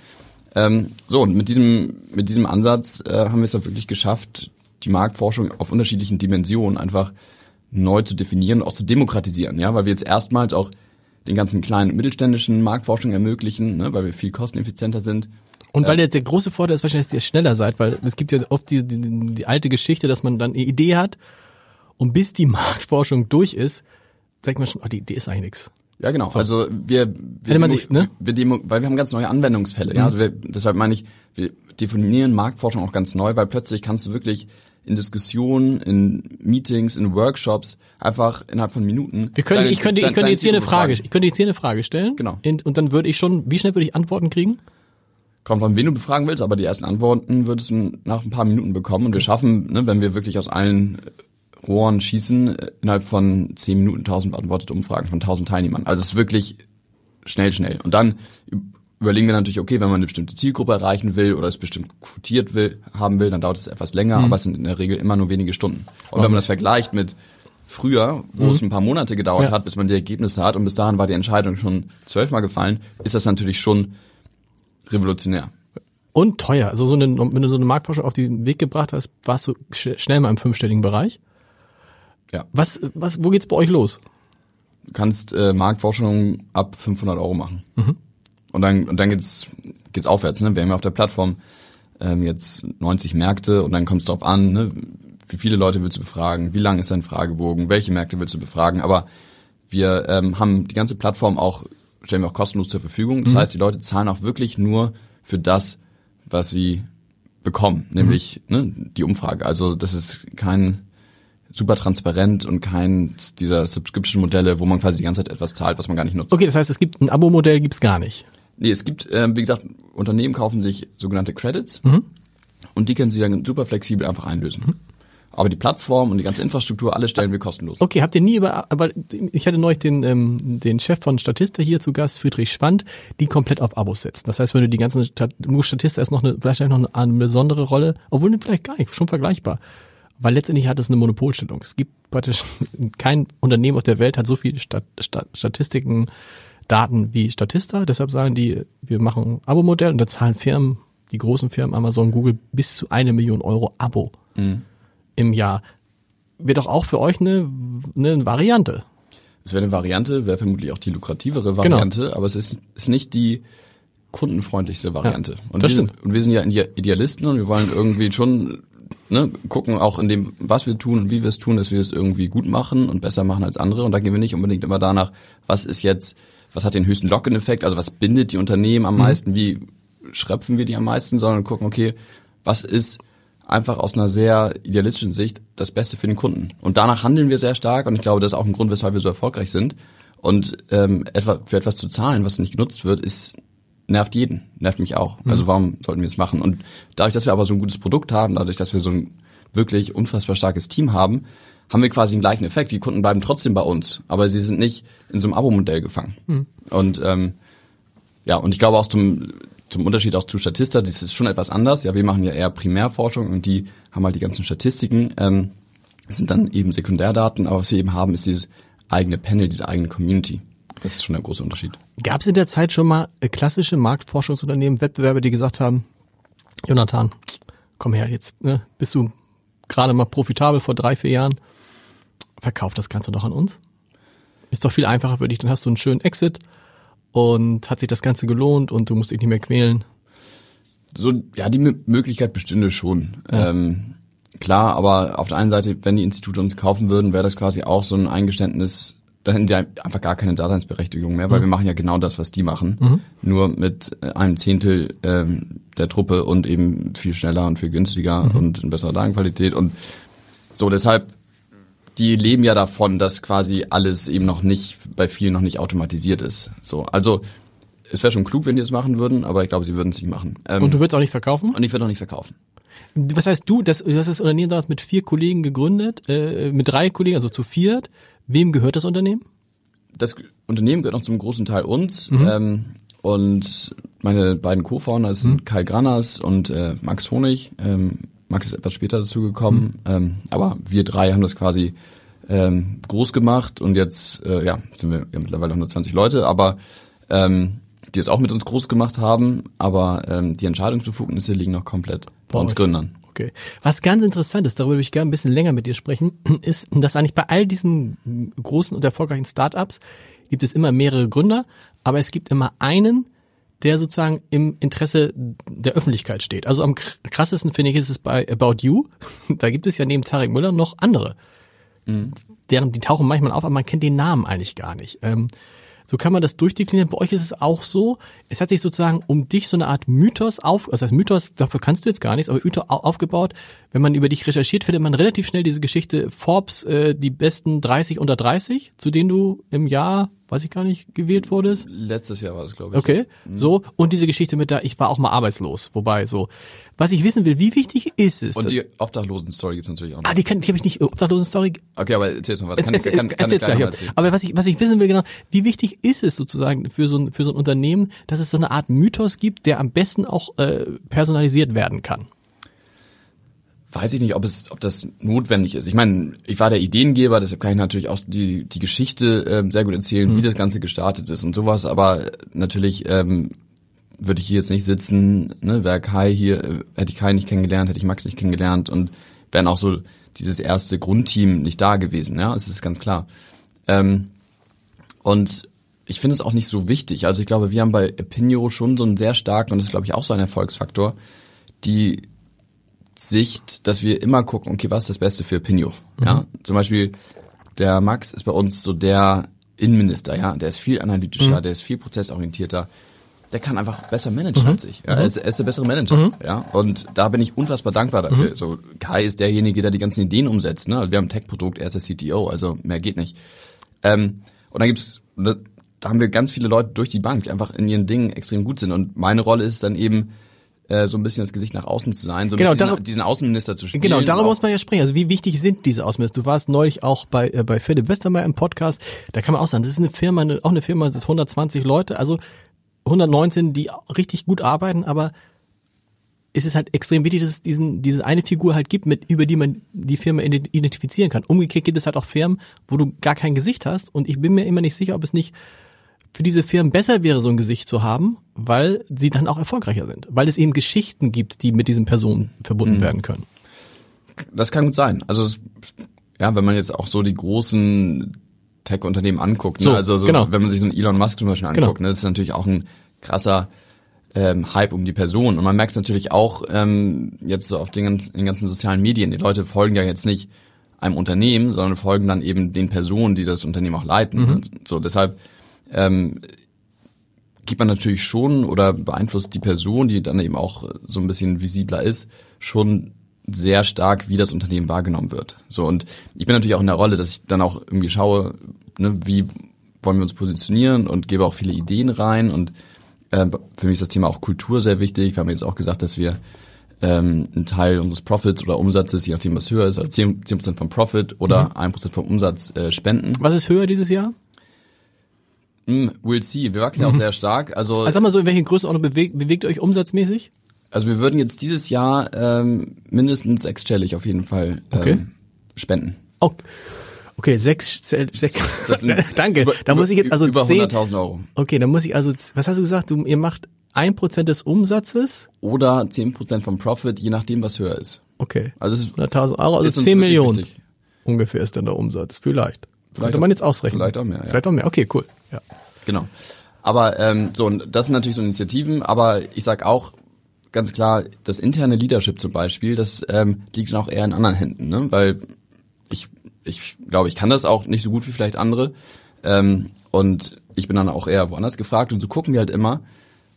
B: Ähm, so, und mit diesem, mit diesem Ansatz äh, haben wir es auch wirklich geschafft, die Marktforschung auf unterschiedlichen Dimensionen einfach neu zu definieren und auch zu demokratisieren, ja, weil wir jetzt erstmals auch den ganzen kleinen und mittelständischen Marktforschung ermöglichen, ne, weil wir viel kosteneffizienter sind.
A: Und weil der, der große Vorteil ist wahrscheinlich, dass ihr schneller seid, weil es gibt ja oft die, die, die alte Geschichte, dass man dann eine Idee hat und bis die Marktforschung durch ist, sagt man schon, oh, die, die ist eigentlich nix.
B: Ja, genau. So. Also wir, wir, demo, sich, ne? wir demo, weil wir haben ganz neue Anwendungsfälle. Mhm. Ja, also wir, deshalb meine ich, wir definieren Marktforschung auch ganz neu, weil plötzlich kannst du wirklich in Diskussionen, in Meetings, in Workshops einfach innerhalb von Minuten.
A: Wir können, deine, ich könnte, ich könnte jetzt hier eine Frage, ich könnte jetzt hier eine Frage stellen.
B: Genau.
A: Und dann würde ich schon, wie schnell würde ich Antworten kriegen?
B: Kommt von wen du befragen willst, aber die ersten Antworten würdest du nach ein paar Minuten bekommen. Und wir schaffen, ne, wenn wir wirklich aus allen Rohren schießen, äh, innerhalb von zehn Minuten tausend beantwortete Umfragen von tausend Teilnehmern. Also es ist wirklich schnell, schnell. Und dann überlegen wir natürlich, okay, wenn man eine bestimmte Zielgruppe erreichen will oder es bestimmt quotiert will, haben will, dann dauert es etwas länger, mhm. aber es sind in der Regel immer nur wenige Stunden. Und wenn man das vergleicht mit früher, wo mhm. es ein paar Monate gedauert ja. hat, bis man die Ergebnisse hat und bis dahin war die Entscheidung schon zwölfmal gefallen, ist das natürlich schon revolutionär.
A: Und teuer. Also so eine, wenn du so eine Marktforschung auf den Weg gebracht hast, warst du schnell mal im fünfstelligen Bereich. Ja. Was, was, wo geht's bei euch los?
B: Du kannst äh, Marktforschung ab 500 Euro machen. Mhm. Und dann, und dann geht's, geht's aufwärts. Ne? Wir haben ja auf der Plattform ähm, jetzt 90 Märkte und dann kommt es darauf an, ne? wie viele Leute willst du befragen, wie lang ist dein Fragebogen, welche Märkte willst du befragen. Aber wir ähm, haben die ganze Plattform auch, stellen wir auch kostenlos zur Verfügung. Das mhm. heißt, die Leute zahlen auch wirklich nur für das, was sie bekommen, nämlich mhm. ne, die Umfrage. Also das ist kein super transparent und kein dieser Subscription-Modelle, wo man quasi die ganze Zeit etwas zahlt, was man gar nicht nutzt.
A: Okay, das heißt, es gibt ein Abo-Modell, gibt's gar nicht.
B: Nee, es gibt, äh, wie gesagt, Unternehmen kaufen sich sogenannte Credits mhm. und die können sie dann super flexibel einfach einlösen. Mhm. Aber die Plattform und die ganze Infrastruktur, alles stellen wir kostenlos.
A: Okay, habt ihr nie über, aber ich hatte neulich den, ähm, den Chef von Statista hier zu Gast, Friedrich Schwand, die komplett auf Abos setzen. Das heißt, wenn du die ganzen, nur Statista ist noch eine, vielleicht noch eine, eine besondere Rolle, obwohl vielleicht gar nicht, schon vergleichbar weil letztendlich hat es eine Monopolstellung. Es gibt praktisch kein Unternehmen auf der Welt hat so viele Stat Stat Statistiken, Daten wie Statista. Deshalb sagen die, wir machen Abo-Modell und da zahlen Firmen, die großen Firmen, Amazon, Google, bis zu eine Million Euro Abo mhm. im Jahr. Wird doch auch für euch eine, eine Variante.
B: Es wäre eine Variante, wäre vermutlich auch die lukrativere genau. Variante, genau. aber es ist, ist nicht die kundenfreundlichste Variante. Ja, und, wir sind, und wir sind ja Idealisten und wir wollen irgendwie schon ne, gucken auch in dem, was wir tun und wie wir es tun, dass wir es irgendwie gut machen und besser machen als andere. Und da gehen wir nicht unbedingt immer danach, was ist jetzt, was hat den höchsten Lock-in-Effekt, also was bindet die Unternehmen am mhm. meisten, wie schröpfen wir die am meisten, sondern gucken, okay, was ist einfach aus einer sehr idealistischen Sicht das Beste für den Kunden. Und danach handeln wir sehr stark und ich glaube, das ist auch ein Grund, weshalb wir so erfolgreich sind. Und ähm, etwa, für etwas zu zahlen, was nicht genutzt wird, ist nervt jeden, nervt mich auch. Also warum sollten wir es machen? Und dadurch, dass wir aber so ein gutes Produkt haben, dadurch, dass wir so ein wirklich unfassbar starkes Team haben, haben wir quasi den gleichen Effekt. Die Kunden bleiben trotzdem bei uns, aber sie sind nicht in so einem Abo-Modell gefangen. Und ähm, ja, und ich glaube auch zum, zum Unterschied auch zu Statista, das ist schon etwas anders. Ja, wir machen ja eher Primärforschung und die haben halt die ganzen Statistiken. Ähm, das sind dann eben Sekundärdaten, aber was wir eben haben, ist dieses eigene Panel, diese eigene Community. Das ist schon der große Unterschied.
A: Gab es in der Zeit schon mal äh, klassische Marktforschungsunternehmen, Wettbewerber, die gesagt haben, Jonathan, komm her, jetzt ne, bist du gerade mal profitabel vor drei, vier Jahren, verkauf das Ganze doch an uns. Ist doch viel einfacher für dich, dann hast du einen schönen Exit und hat sich das Ganze gelohnt und du musst dich nicht mehr quälen.
B: So, ja, die M Möglichkeit bestünde schon. Ähm, klar, aber auf der einen Seite, wenn die Institute uns kaufen würden, wäre das quasi auch so ein Eingeständnis, dann hätten die einfach gar keine Daseinsberechtigung mehr, weil wir machen ja genau das, was die machen, nur mit äh, einem Zehntel ähm, der Truppe und eben viel schneller und viel günstiger und in besserer Datenqualität und so deshalb die leben ja davon, dass quasi alles eben noch nicht bei vielen noch nicht automatisiert ist. So, also es wäre schon klug, wenn die es machen würden, aber ich glaube, sie würden es nicht machen. Ähm,
A: Und du würdest auch nicht verkaufen?
B: und ich würde auch nicht verkaufen.
A: Was heißt du, das, du hast das Unternehmen damals mit vier Kollegen gegründet, äh, mit drei Kollegen, also zu viert. Wem gehört das Unternehmen?
B: Das Unternehmen gehört noch zum großen Teil uns. Ähm, und meine beiden Co-Founder sind Kai Granas und äh, Max Honig. Ähm, Max ist etwas später dazu gekommen. Ähm, aber wir drei haben das quasi ähm, groß gemacht und jetzt äh, ja, sind wir ja, mittlerweile 120 Leute, aber ähm, die es auch mit uns groß gemacht haben, aber ähm, die Entscheidungsbefugnisse liegen noch komplett bei, uns
A: euch.
B: Gründern.
A: Okay. Was ganz interessant ist, darüber würde ich gerne ein bisschen länger mit dir sprechen, ist, dass eigentlich bei all diesen großen und erfolgreichen Startups gibt es immer mehrere Gründer, aber es gibt immer einen, der sozusagen im Interesse der Öffentlichkeit steht. Also am krassesten finde ich ist es bei About You. Da gibt es ja neben Tarek Müller noch andere. Deren, die tauchen manchmal auf, aber man kennt den Namen eigentlich gar nicht. Ähm, so kann man das durchdeklinieren. Bei euch ist es auch so. Es hat sich sozusagen um dich so eine Art Mythos auf, also das Mythos, dafür kannst du jetzt gar nichts, aber Mythos au- aufgebaut. Wenn man über dich recherchiert, findet man relativ schnell diese Geschichte Forbes, äh, die besten 30 unter 30, zu denen du im Jahr, weiß ich gar nicht, gewählt wurdest.
B: Letztes Jahr war das, glaube ich.
A: Okay, so. Und diese Geschichte mit der, ich war auch mal arbeitslos. Wobei, so. Was ich wissen will, wie wichtig ist es?
B: Und die Obdachlosen-Story gibt's natürlich auch noch.
A: ah, die, kann, die habe ich nicht, Obdachlosen-Story
B: Okay, aber erzähl's mal weiter. Kann,
A: Erzähl-
B: kann, kann,
A: erzähl's
B: kann
A: gleich,
B: erzählen.
A: Aber was ich, was ich wissen will genau, wie wichtig ist es sozusagen für so ein, für so ein Unternehmen, dass es so eine Art Mythos gibt, der am besten auch äh, personalisiert werden kann?
B: Weiß ich nicht, ob es, ob das notwendig ist. Ich meine, ich war der Ideengeber, deshalb kann ich natürlich auch die die Geschichte ähm, sehr gut erzählen, wie das Ganze gestartet ist und sowas. Aber natürlich ähm, würde ich hier jetzt nicht sitzen. Ne, wäre Kai hier, äh, hätte ich Kai nicht kennengelernt, hätte ich Max nicht kennengelernt und wären auch so dieses erste Grundteam nicht da gewesen. Ja, es ist ganz klar. Ähm, und ich finde es auch nicht so wichtig. Also ich glaube, wir haben bei Opinio schon so einen sehr starken, und das ist glaube ich auch so ein Erfolgsfaktor, die Sicht, dass wir immer gucken, okay, was ist das Beste für Opinio? Ja, zum Beispiel der Max ist bei uns so der Innenminister, ja, der ist viel analytischer, der ist viel prozessorientierter, der kann einfach besser managen als ich. Ja, er, ist, er ist der bessere Manager, ja, und da bin ich unfassbar dankbar dafür. So Kai ist derjenige, der die ganzen Ideen umsetzt. Ne? Wir haben ein Tech-Produkt, er ist der CTO, also mehr geht nicht. Ähm, und dann gibt's, da da haben wir ganz viele Leute durch die Bank, die einfach in ihren Dingen extrem gut sind. Und meine Rolle ist dann eben, äh, so ein bisschen das Gesicht nach außen zu sein, so ein
A: Genau,
B: bisschen
A: darum-
B: diesen Außenminister zu spielen.
A: Genau, darüber muss man ja sprechen. Also wie wichtig sind diese Ausmessungen? Du warst neulich auch bei, äh, bei Philipp Westermeier im Podcast. Da kann man auch sagen, das ist eine Firma, eine, auch eine Firma, das sind 120 Leute, also 119, die richtig gut arbeiten, aber es ist halt extrem wichtig, dass es diesen, diese eine Figur halt gibt, mit, über die man die Firma ident- identifizieren kann. Umgekehrt gibt es halt auch Firmen, wo du gar kein Gesicht hast und ich bin mir immer nicht sicher, ob es nicht für diese Firmen besser wäre, so ein Gesicht zu haben, weil sie dann auch erfolgreicher sind. Weil es eben Geschichten gibt, die mit diesen Personen verbunden werden können.
B: Das kann gut sein. Also es, ja, wenn man jetzt auch so die großen Tech-Unternehmen anguckt,
A: So,
B: ne? also so,
A: genau.
B: wenn man sich so einen Elon Musk zum Beispiel
A: Genau.
B: anguckt, ne? das ist natürlich auch ein krasser ähm, Hype um die Person. Und man merkt es natürlich auch ähm, jetzt so auf den, ganzen- den ganzen sozialen Medien. Die Leute folgen ja jetzt nicht einem Unternehmen, sondern folgen dann eben den Personen, die das Unternehmen auch leiten.
A: Mhm.
B: So deshalb ähm, gibt man natürlich schon oder beeinflusst die Person, die dann eben auch so ein bisschen visibler ist, schon sehr stark, wie das Unternehmen wahrgenommen wird. So und ich bin natürlich auch in der Rolle, dass ich dann auch irgendwie schaue, ne, wie wollen wir uns positionieren und gebe auch viele Ideen rein und Äh, für mich ist das Thema auch Kultur sehr wichtig. Wir haben jetzt auch gesagt, dass wir ähm, einen Teil unseres Profits oder Umsatzes, je nachdem was höher ist, also 10%, 10 vom Profit oder
A: Mhm.
B: 1% vom Umsatz äh, spenden.
A: Was ist höher dieses Jahr?
B: Mm, we'll see. Wir wachsen ja auch sehr stark. Also,
A: Also sag mal so, in welche Größenordnung bewegt, bewegt ihr euch umsatzmäßig?
B: also wir würden jetzt dieses Jahr ähm, mindestens sechsstellig auf jeden Fall ähm,
A: Okay.
B: spenden.
A: Oh, okay, sechs, sechs danke.
B: über-
A: da muss ich jetzt also
B: über
A: zehn,
B: 100.000 Euro.
A: okay, da muss ich also, was hast du gesagt? Du, ihr macht ein Prozent des Umsatzes?
B: Oder 10% vom Profit, je nachdem, was höher ist.
A: Okay.
B: Also es ist,
A: 100.000 Euro, also
B: ist uns
A: 10
B: wirklich
A: Millionen
B: wichtig.
A: ungefähr ist dann der Umsatz. Vielleicht. Könnte
B: auch-
A: man jetzt ausrechnen.
B: vielleicht auch mehr, ja.
A: Vielleicht auch mehr. Okay, cool. Ja.
B: Genau. Aber ähm, so, und das sind natürlich so Initiativen, aber ich sag auch ganz klar, das interne Leadership zum Beispiel, das ähm, liegt dann auch eher in anderen Händen, ne? Weil ich, ich glaube, ich kann das auch nicht so gut wie vielleicht andere. Ähm, und ich bin dann auch eher woanders gefragt und so gucken wir halt immer,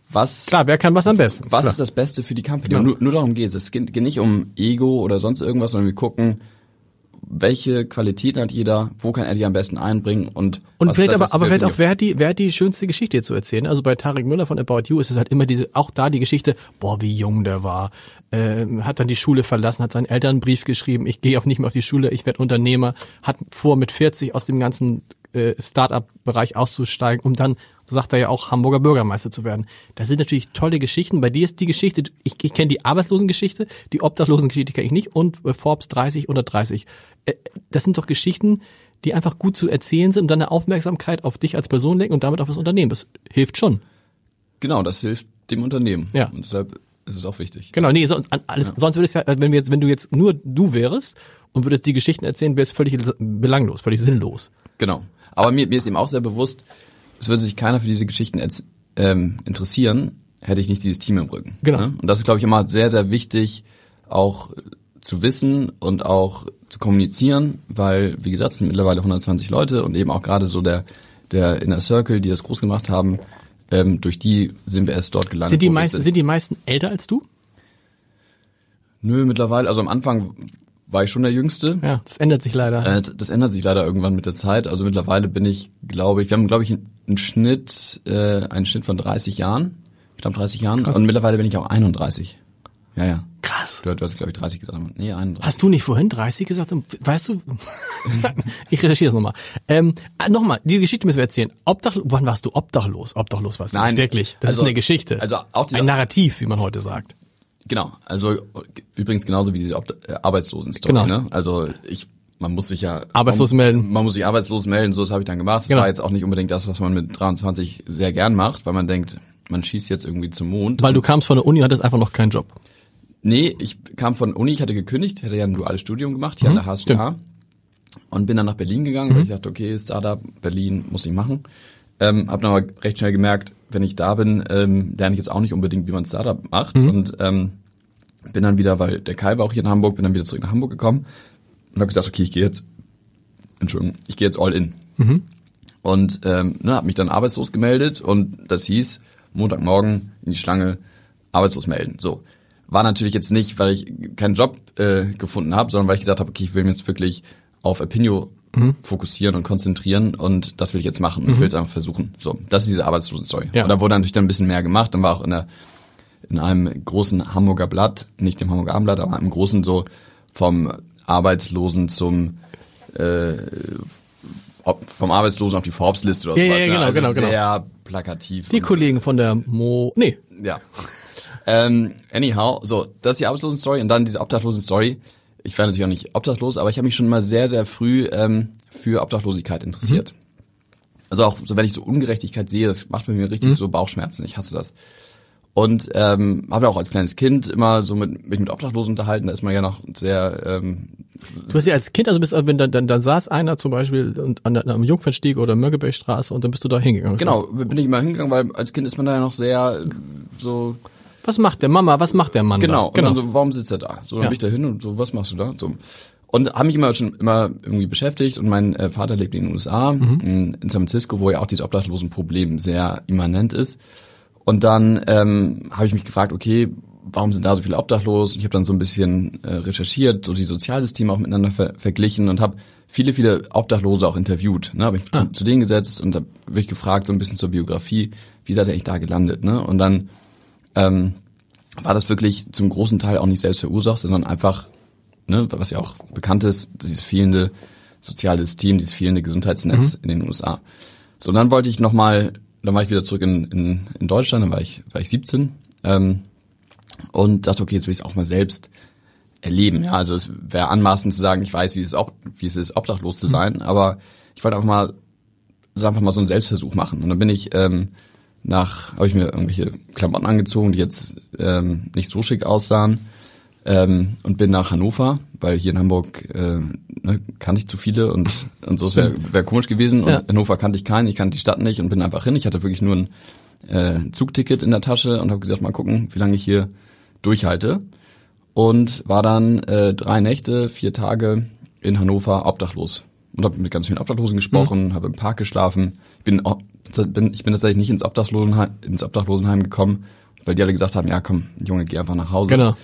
B: was
A: Klar, wer kann was am besten?
B: was
A: Klar.
B: ist das Beste für die Company? Und nur, nur darum geht es. Es geht nicht um Ego oder sonst irgendwas, sondern wir gucken, welche Qualitäten hat jeder, wo kann er die am besten einbringen und
A: Und vielleicht aber, aber vielleicht auch, wer hat die, wer hat die schönste Geschichte zu erzählen? Also bei Tarek Müller von About You ist es halt immer diese, auch da die Geschichte, boah, wie jung der war, ähm, hat dann die Schule verlassen, hat seinen Eltern einen Brief geschrieben, ich gehe auf nicht mehr auf die Schule, ich werde Unternehmer, hat vor mit 40 aus dem ganzen äh, Start-up-Bereich auszusteigen, um dann, sagt er ja auch, Hamburger Bürgermeister zu werden. Das sind natürlich tolle Geschichten. Bei dir ist die Geschichte, ich, ich kenne die Arbeitslosengeschichte, die Obdachlosengeschichte kenne ich nicht und äh, Forbes 30 unter 30. Äh, das sind doch Geschichten, die einfach gut zu erzählen sind und dann eine Aufmerksamkeit auf dich als Person lenken und damit auf das Unternehmen. Das hilft schon.
B: Genau, das hilft dem Unternehmen.
A: Ja.
B: Und deshalb ist es auch wichtig.
A: Genau, nee, sonst, alles, sonst würde es ja, wenn wir jetzt, wenn du jetzt nur du wärst und würdest die Geschichten erzählen, wäre es völlig belanglos, völlig sinnlos.
B: Genau. Aber mir, mir ist eben auch sehr bewusst, es würde sich keiner für diese Geschichten jetzt, ähm, interessieren, hätte ich nicht dieses Team im Rücken.
A: Genau.
B: Ne? Und das ist, glaube ich, immer sehr, sehr wichtig, auch zu wissen und auch zu kommunizieren, weil, wie gesagt, es sind mittlerweile 120 Leute und eben auch gerade so der, der Inner Circle, die das groß gemacht haben, ähm, durch die sind wir erst dort gelandet.
A: Sind die meisten, sind die meisten älter als du?
B: Nö, mittlerweile, also am Anfang war ich schon der Jüngste.
A: Ja, das ändert sich leider.
B: Äh, das ändert sich leider irgendwann mit der Zeit. Also mittlerweile bin ich, glaube ich, wir haben, glaube ich, einen Schnitt, äh, einen Schnitt von 30 Jahren. Ich glaube 30 Jahren. Und mittlerweile bin ich auch 31. Ja, ja.
A: Krass.
B: Du, du hast, glaube ich, 30 gesagt. Nee, 31.
A: Hast du nicht vorhin 30 gesagt? Weißt du? ich recherchiere es nochmal. Ähm, ah, nochmal, die Geschichte müssen wir erzählen. Obdachlos, wann warst du obdachlos? Obdachlos warst du
B: Nein,
A: nicht wirklich. Das
B: also-
A: ist eine Geschichte.
B: also auch
A: Ein Narrativ, wie man heute sagt.
B: Genau. Also übrigens genauso wie diese äh, Arbeitslosen-Story.
A: Genau.
B: Ne? Also ich, man muss sich ja
A: Arbeitslos
B: man,
A: melden.
B: Man muss sich arbeitslos melden. So das habe ich dann gemacht. Das
A: Genau.
B: war jetzt auch nicht unbedingt das, was man mit 23 sehr gern macht, weil man denkt, man schießt jetzt irgendwie zum Mond.
A: Weil du kamst von der Uni und hattest einfach noch keinen Job.
B: Nee, ich kam von Uni, ich hatte gekündigt, hatte ja ein duales Studium gemacht hier an der HSPH und bin dann nach Berlin gegangen, weil ich dachte, okay, Startup, Berlin, muss ich machen. Ähm, hab dann aber recht schnell gemerkt, wenn ich da bin, ähm, lerne ich jetzt auch nicht unbedingt, wie man Startup macht und ähm, bin dann wieder, weil der Kai war auch hier in Hamburg, bin dann wieder zurück nach Hamburg gekommen und habe gesagt, okay, ich gehe jetzt, Entschuldigung, ich gehe jetzt all in. Und ähm, ne, habe mich dann arbeitslos gemeldet und das hieß, Montagmorgen in die Schlange arbeitslos melden. So. War natürlich jetzt nicht, weil ich keinen Job äh, gefunden habe, sondern weil ich gesagt habe, okay, ich will mich jetzt wirklich auf Opinio fokussieren und konzentrieren und das will ich jetzt machen und ich will es einfach versuchen. So, das ist diese Arbeitslosen-Story.
A: Ja.
B: Und da wurde natürlich dann ein bisschen mehr gemacht. Dann war auch in der in einem großen Hamburger Blatt, nicht dem Hamburger Abendblatt, aber einem großen so vom Arbeitslosen zum äh, vom Arbeitslosen auf die Forbes-Liste oder
A: Ja,
B: sowas.
A: ja,
B: ne?
A: genau,
B: also
A: genau, genau.
B: Sehr plakativ.
A: Die
B: und-
A: Kollegen von der Mo, nee,
B: ja. ähm, anyhow, so, das ist die Arbeitslosen-Story und dann diese Obdachlosen-Story. Ich war natürlich auch nicht obdachlos, aber ich habe mich schon immer sehr, sehr früh ähm, für Obdachlosigkeit interessiert. Also auch so, wenn ich so Ungerechtigkeit sehe, das macht bei mir richtig so Bauchschmerzen. Ich hasse das. Und ähm, habe auch als kleines Kind immer so mit mich mit Obdachlosen unterhalten. Da ist man ja noch sehr ähm,
A: Du hast ja als Kind, also bist, wenn dann, dann, dann saß einer zum Beispiel und an, der- am Jungfernstieg oder Möggebergstraße und dann bist du da hingegangen.
B: genau bin ich mal hingegangen, weil als Kind ist man da ja noch sehr so
A: Was macht der Mama? Was macht der Mann?
B: Genau,
A: Da? genau.
B: Und dann so, warum sitzt er da? So, dann
A: Ja.
B: bin ich da hin und so, was machst du da? So. Und habe mich immer schon immer irgendwie beschäftigt und mein äh, Vater lebt in den USA,
A: Mhm.
B: in, in San Francisco, wo ja auch dieses Obdachlosenproblem sehr immanent ist. Und dann ähm, habe ich mich gefragt, okay, warum sind da so viele obdachlos? Ich habe dann so ein bisschen äh, recherchiert, so die Sozialsysteme auch miteinander ver verglichen und habe viele, viele Obdachlose auch interviewt. Ne? Habe ich ah. zu, zu, denen gesetzt und habe wirklich gefragt, so ein bisschen zur Biografie, wie seid ihr eigentlich da gelandet? Ne? Und dann ähm, war das wirklich zum großen Teil auch nicht selbst verursacht, sondern einfach, ne, was ja auch bekannt ist, dieses fehlende soziale System, dieses fehlende Gesundheitsnetz mhm. in den USA. So, und dann wollte ich nochmal, dann war ich wieder zurück in, in, in Deutschland, dann war ich, war ich 17 ähm, und dachte, okay, jetzt will ich es auch mal selbst erleben. Ja, also es wäre anmaßend zu sagen, ich weiß, wie es, ob, wie es ist, obdachlos zu mhm. sein, mhm. aber ich wollte einfach mal, einfach mal so einen Selbstversuch machen. Und dann bin ich ähm, nach, habe ich mir irgendwelche Klamotten angezogen, die jetzt ähm, nicht so schick aussahen ähm, und bin nach Hannover, weil hier in Hamburg äh, ne, kannte ich zu viele und und so wäre wär komisch gewesen und ja. Hannover kannte ich keinen, ich kannte die Stadt nicht und bin einfach hin. Ich hatte wirklich nur ein äh, Zugticket in der Tasche und habe gesagt, mal gucken, wie lange ich hier durchhalte und war dann äh, drei Nächte, vier Tage in Hannover obdachlos und habe mit ganz vielen Obdachlosen gesprochen, mhm. habe im Park geschlafen. Ich bin, bin ich bin tatsächlich nicht ins Obdachlosenheim, ins Obdachlosenheim gekommen, weil die alle gesagt haben, ja komm, Junge, geh einfach nach Hause.
A: Genau.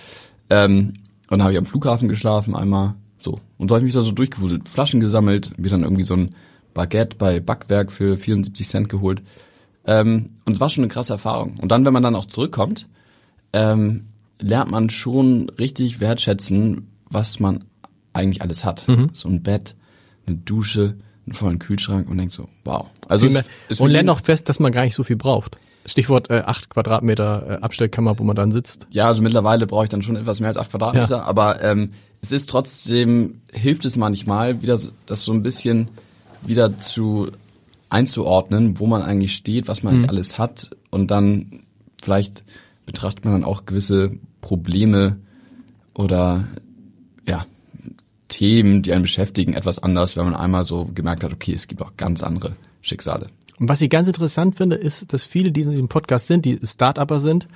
B: Ähm, und dann habe ich am Flughafen geschlafen einmal, so. Und so habe ich mich da so durchgewuselt, Flaschen gesammelt, mir dann irgendwie so ein Baguette bei Backwerk für 74 Cent geholt. Ähm, und es war schon eine krasse Erfahrung. Und dann, wenn man dann auch zurückkommt, ähm, lernt man schon richtig wertschätzen, was man eigentlich alles hat. Mhm. So ein Bett, eine Dusche, einen vollen Kühlschrank und denkt so, wow.
A: Also es, es und lernt auch fest, dass man gar nicht so viel braucht. Stichwort äh, acht Quadratmeter äh, Abstellkammer, wo man dann sitzt.
B: Ja, also mittlerweile brauche ich dann schon etwas mehr als acht Quadratmeter, ja. aber ähm, es ist trotzdem, hilft es manchmal, wieder das so ein bisschen wieder zu einzuordnen, wo man eigentlich steht, was man mhm. alles hat und dann vielleicht betrachtet man dann auch gewisse Probleme oder ja, Themen, die einen beschäftigen, etwas anders, wenn man einmal so gemerkt hat, okay, es gibt auch ganz andere Schicksale.
A: Und was ich ganz interessant finde, ist, dass viele, die in diesem Podcast sind, die Start-Upper sind,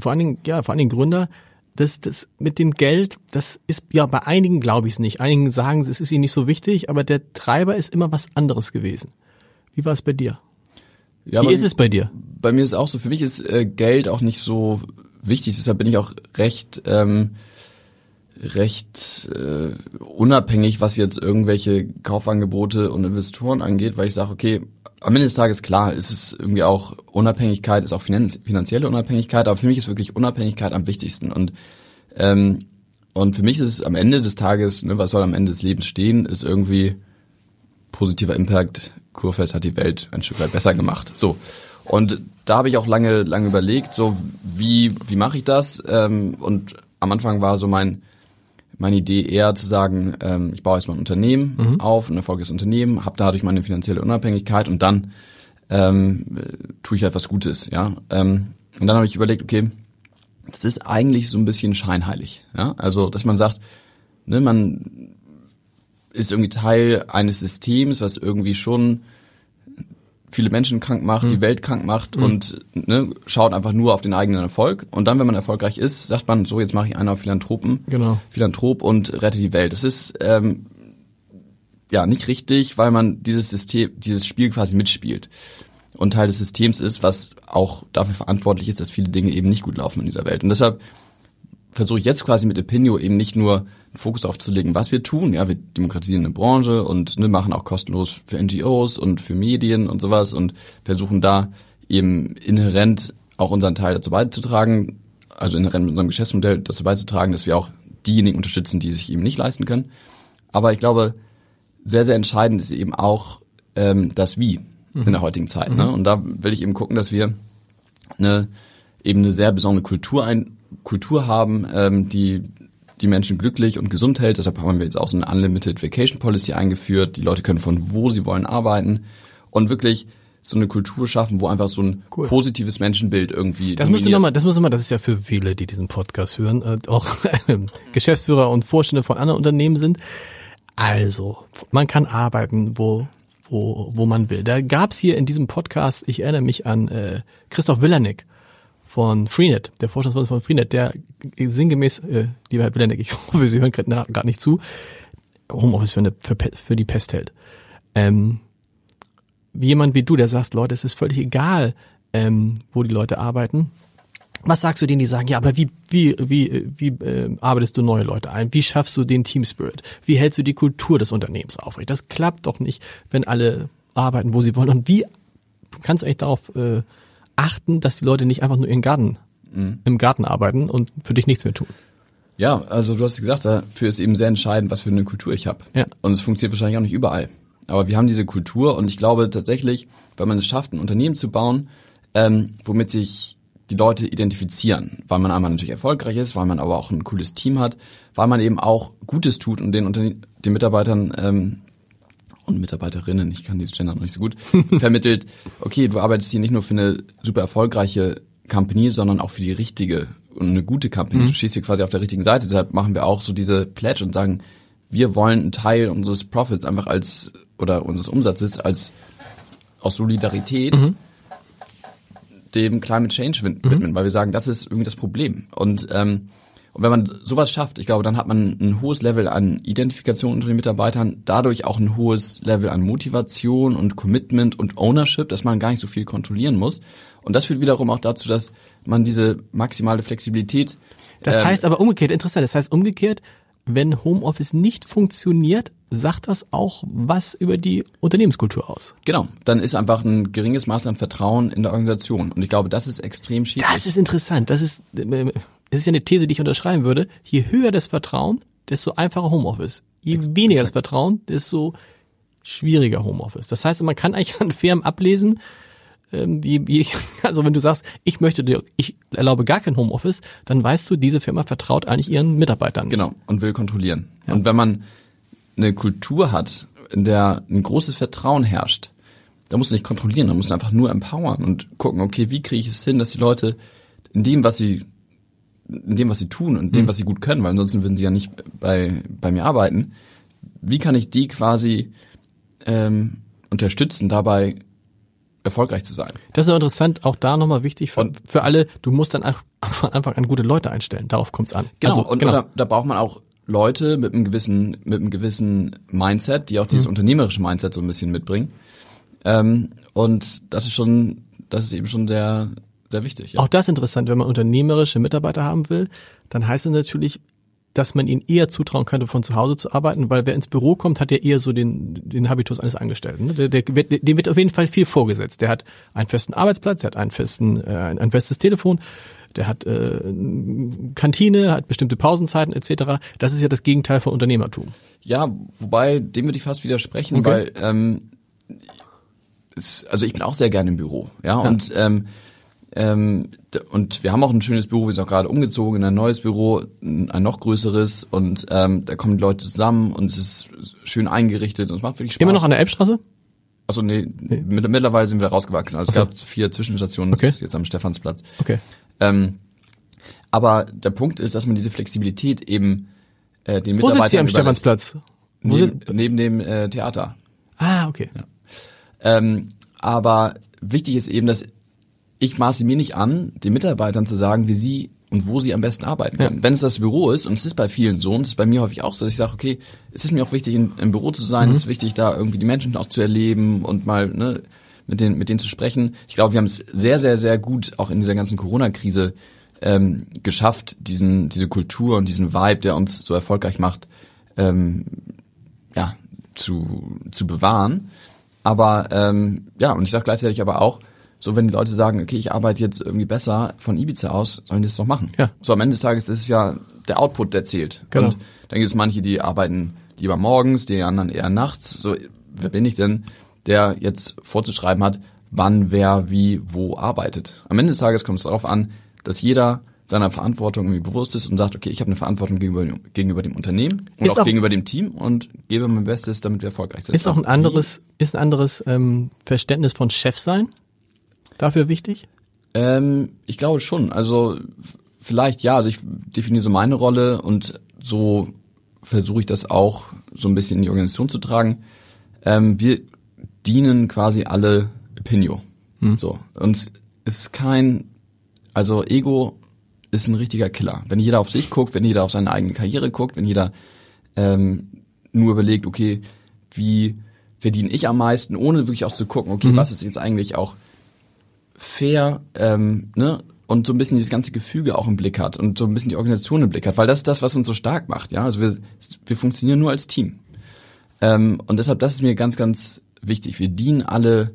A: vor allen Dingen, ja, vor allen Dingen Gründer, das, das mit dem Geld, das ist ja bei einigen glaube ich es nicht. Einigen sagen, es ist ihnen nicht so wichtig, aber der Treiber ist immer was anderes gewesen. Wie war es bei dir?
B: Ja, Wie ist es bei dir? Bei mir ist auch so. Für mich ist äh, Geld auch nicht so wichtig. Deshalb bin ich auch recht ähm, recht äh, unabhängig, was jetzt irgendwelche Kaufangebote und Investoren angeht, weil ich sage, okay, am Ende des Tages klar, ist es irgendwie auch Unabhängigkeit, ist auch finanzielle Unabhängigkeit, aber für mich ist wirklich Unabhängigkeit am wichtigsten und ähm, und für mich ist es am Ende des Tages, ne, was soll am Ende des Lebens stehen, ist irgendwie positiver Impact. Kurfest hat die Welt ein Stück weit besser gemacht. So und da habe ich auch lange lange überlegt, so wie wie mache ich das? Ähm, und am Anfang war so mein meine Idee eher zu sagen, ähm, ich baue erstmal ein Unternehmen mhm. auf, ein erfolgreiches Unternehmen, habe dadurch meine finanzielle Unabhängigkeit und dann ähm, tue ich etwas Gutes, ja. Ähm, und dann habe ich überlegt, okay, das ist eigentlich so ein bisschen scheinheilig, ja. Also, dass man sagt, ne, man ist irgendwie Teil eines Systems, was irgendwie schon viele Menschen krank macht, mhm. die Welt krank macht mhm. und ne, schaut einfach nur auf den eigenen Erfolg. Und dann, wenn man erfolgreich ist, sagt man, so jetzt mache ich einen auf Philanthropen,
A: genau.
B: Philanthrop und rette die Welt. Das ist ähm, ja nicht richtig, weil man dieses System, dieses Spiel quasi mitspielt und Teil des Systems ist, was auch dafür verantwortlich ist, dass viele Dinge eben nicht gut laufen in dieser Welt. Und deshalb versuche ich jetzt quasi mit Opinio eben nicht nur einen Fokus aufzulegen, was wir tun. Ja, wir demokratisieren eine Branche und ne, machen auch kostenlos für NGOs und für Medien und sowas und versuchen da eben inhärent auch unseren Teil dazu beizutragen, also inhärent mit unserem Geschäftsmodell dazu beizutragen, dass wir auch diejenigen unterstützen, die sich eben nicht leisten können. Aber ich glaube, sehr, sehr entscheidend ist eben auch ähm, das Wie mhm. in der heutigen Zeit. Mhm. Ne? Und da will ich eben gucken, dass wir eine, eben eine sehr besondere Kultur ein, Kultur haben, ähm, die die Menschen glücklich und gesund hält. Deshalb haben wir jetzt auch so eine Unlimited Vacation Policy eingeführt. Die Leute können von wo sie wollen arbeiten und wirklich so eine Kultur schaffen, wo einfach so ein cool. positives Menschenbild irgendwie.
A: Das müsste nochmal, das müsste mal, das ist ja für viele, die diesen Podcast hören, äh, auch äh, Geschäftsführer und Vorstände von anderen Unternehmen sind. Also, man kann arbeiten, wo wo wo man will. Da gab's hier in diesem Podcast, ich erinnere mich an äh, Christoph Willernick von Freenet, der Vorstandsvorsitzende von Freenet, der sinngemäß, äh, lieber Herr Willendeck, ich hoffe, Sie hören gerade nicht zu, Homeoffice für, eine, für, für die Pest hält. Ähm, wie jemand wie du, der sagt, Leute, es ist völlig egal, ähm, wo die Leute arbeiten. Was sagst du denen, die sagen, ja, aber wie, wie, wie, wie äh, arbeitest du neue Leute ein? Wie schaffst du den Team Spirit? Wie hältst du die Kultur des Unternehmens aufrecht? Das klappt doch nicht, wenn alle arbeiten, wo sie wollen. Und wie kannst du eigentlich darauf äh, achten, dass die Leute nicht einfach nur ihren Garten, mhm. im Garten arbeiten und für dich nichts mehr tun?
B: Ja, also du hast gesagt, dafür ist eben sehr entscheidend, was für eine Kultur ich habe. Ja. Und es funktioniert wahrscheinlich auch nicht überall. Aber wir haben diese Kultur und ich glaube tatsächlich, wenn man es schafft, ein Unternehmen zu bauen, ähm, womit sich die Leute identifizieren, weil man einmal natürlich erfolgreich ist, weil man aber auch ein cooles Team hat, weil man eben auch Gutes tut und den, Unterne den Mitarbeitern ähm, und Mitarbeiterinnen, ich kann dieses Gender noch nicht so gut, vermittelt, okay, du arbeitest hier nicht nur für eine super erfolgreiche Company, sondern auch für die richtige und eine gute Company. Mhm. Du stehst hier quasi auf der richtigen Seite. Deshalb machen wir auch so diese Pledge und sagen, wir wollen einen Teil unseres Profits einfach als oder unseres Umsatzes als aus Solidarität mhm dem Climate Change widmen, mhm. weil wir sagen, das ist irgendwie das Problem. Und, ähm, und wenn man sowas schafft, ich glaube, dann hat man ein hohes Level an Identifikation unter den Mitarbeitern, dadurch auch ein hohes Level an Motivation und Commitment und Ownership, dass man gar nicht so viel kontrollieren muss. Und das führt wiederum auch dazu, dass man diese maximale Flexibilität.
A: Das ähm, heißt aber umgekehrt, interessant, das heißt umgekehrt, wenn Homeoffice nicht funktioniert, sagt das auch was über die Unternehmenskultur aus.
B: Genau, dann ist einfach ein geringes Maß an Vertrauen in der Organisation. Und ich glaube, das ist extrem schwierig.
A: Das ist interessant. Das ist, das ist ja eine These, die ich unterschreiben würde. Je höher das Vertrauen, desto einfacher Homeoffice. Je weniger das Vertrauen, desto schwieriger Homeoffice. Das heißt, man kann eigentlich an Firmen ablesen, ähm, wie, wie, also wenn du sagst, ich möchte dir, ich erlaube gar kein Homeoffice, dann weißt du, diese Firma vertraut eigentlich ihren Mitarbeitern.
B: Nicht. Genau, und will kontrollieren. Ja. Und wenn man eine Kultur hat, in der ein großes Vertrauen herrscht, da musst du nicht kontrollieren, da musst du einfach nur empowern und gucken, okay, wie kriege ich es hin, dass die Leute in dem, was sie in dem, was sie tun und in dem, mhm. was sie gut können, weil ansonsten würden sie ja nicht bei, bei mir arbeiten. Wie kann ich die quasi ähm, unterstützen, dabei erfolgreich zu sein.
A: Das ist interessant, auch da nochmal wichtig für, und, für alle, du musst dann von Anfang an gute Leute einstellen, darauf kommt's an.
B: Genau, also, und genau. Da, da braucht man auch Leute mit einem gewissen, mit einem gewissen Mindset, die auch dieses mhm. unternehmerische Mindset so ein bisschen mitbringen. Ähm, und das ist schon, das ist eben schon sehr, sehr wichtig.
A: Ja. Auch das ist interessant, wenn man unternehmerische Mitarbeiter haben will, dann heißt es natürlich, dass man ihnen eher zutrauen könnte, von zu Hause zu arbeiten, weil wer ins Büro kommt, hat ja eher so den, den Habitus eines Angestellten. Ne? Der, der, dem wird auf jeden Fall viel vorgesetzt. Der hat einen festen Arbeitsplatz, der hat einen festen, äh, ein, ein festes Telefon, der hat äh, Kantine, hat bestimmte Pausenzeiten etc. Das ist ja das Gegenteil von Unternehmertum.
B: Ja, wobei dem würde ich fast widersprechen, okay. weil ähm, es, also ich bin auch sehr gerne im Büro, ja, ja. und ähm, ähm, und wir haben auch ein schönes Büro, wir sind auch gerade umgezogen in ein neues Büro, ein noch größeres und ähm, da kommen die Leute zusammen und es ist schön eingerichtet und es macht wirklich Spaß.
A: Immer noch an der Elbstraße?
B: Also nee, nee. mittlerweile sind wir rausgewachsen. Also so. es gab vier Zwischenstationen okay. jetzt am Stephansplatz.
A: Okay.
B: Ähm, aber der Punkt ist, dass man diese Flexibilität eben äh, den
A: Wo Mitarbeitern sitzt ihr am Stephansplatz?
B: Neben, neben dem äh, Theater.
A: Ah, okay.
B: Ja. Ähm, aber wichtig ist eben, dass ich maße mir nicht an, den Mitarbeitern zu sagen, wie sie und wo sie am besten arbeiten können. Ja. Wenn es das Büro ist, und es ist bei vielen so, und es ist bei mir häufig auch so, dass ich sage, okay, es ist mir auch wichtig, in, im Büro zu sein, mhm. es ist wichtig, da irgendwie die Menschen auch zu erleben und mal ne, mit, denen, mit denen zu sprechen. Ich glaube, wir haben es sehr, sehr, sehr gut auch in dieser ganzen Corona-Krise ähm, geschafft, diesen, diese Kultur und diesen Vibe, der uns so erfolgreich macht, ähm, ja, zu, zu bewahren. Aber ähm, ja, und ich sage gleichzeitig aber auch, so, wenn die Leute sagen, okay, ich arbeite jetzt irgendwie besser von Ibiza aus, sollen die das doch machen.
A: Ja.
B: So, am Ende des Tages ist es ja der Output, der zählt.
A: Genau.
B: Und dann gibt es manche, die arbeiten lieber morgens, die anderen eher nachts. So, wer bin ich denn, der jetzt vorzuschreiben hat, wann, wer, wie, wo arbeitet? Am Ende des Tages kommt es darauf an, dass jeder seiner Verantwortung irgendwie bewusst ist und sagt, okay, ich habe eine Verantwortung gegenüber, gegenüber dem Unternehmen und auch, auch, gegenüber dem Team und gebe mein Bestes, damit wir erfolgreich sind.
A: Ist auch ein anderes, ist ein anderes ähm, Verständnis von Chef sein dafür wichtig?
B: Ähm, ich glaube schon. Also vielleicht ja. Also ich definiere so meine Rolle und so versuche ich das auch so ein bisschen in die Organisation zu tragen. Ähm, wir dienen quasi alle Pinio. Hm. So und es ist kein, also Ego ist ein richtiger Killer. Wenn jeder auf sich guckt, wenn jeder auf seine eigene Karriere guckt, wenn jeder ähm, nur überlegt, okay, wie verdiene ich am meisten, ohne wirklich auch zu gucken, okay, mhm. was ist jetzt eigentlich auch fair, ähm, ne, und so ein bisschen dieses ganze Gefüge auch im Blick hat und so ein bisschen die Organisation im Blick hat, weil das ist das, was uns so stark macht. Ja, also wir, wir funktionieren nur als Team. Ähm, und deshalb, das ist mir ganz, ganz wichtig. Wir dienen alle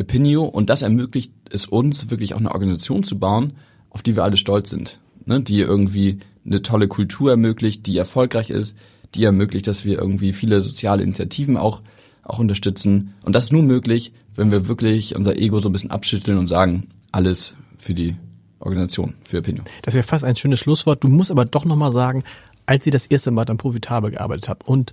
B: Opinio und das ermöglicht es uns, wirklich auch eine Organisation zu bauen, auf die wir alle stolz sind. Ne? Die irgendwie eine tolle Kultur ermöglicht, die erfolgreich ist, die ermöglicht, dass wir irgendwie viele soziale Initiativen auch, auch unterstützen. Und das ist nur möglich, wenn wir wirklich unser Ego so ein bisschen abschütteln und sagen, alles für die Organisation, für Opinion.
A: Das ja fast ein schönes Schlusswort. Du musst aber doch nochmal sagen, als ihr das erste Mal dann profitabel gearbeitet habt und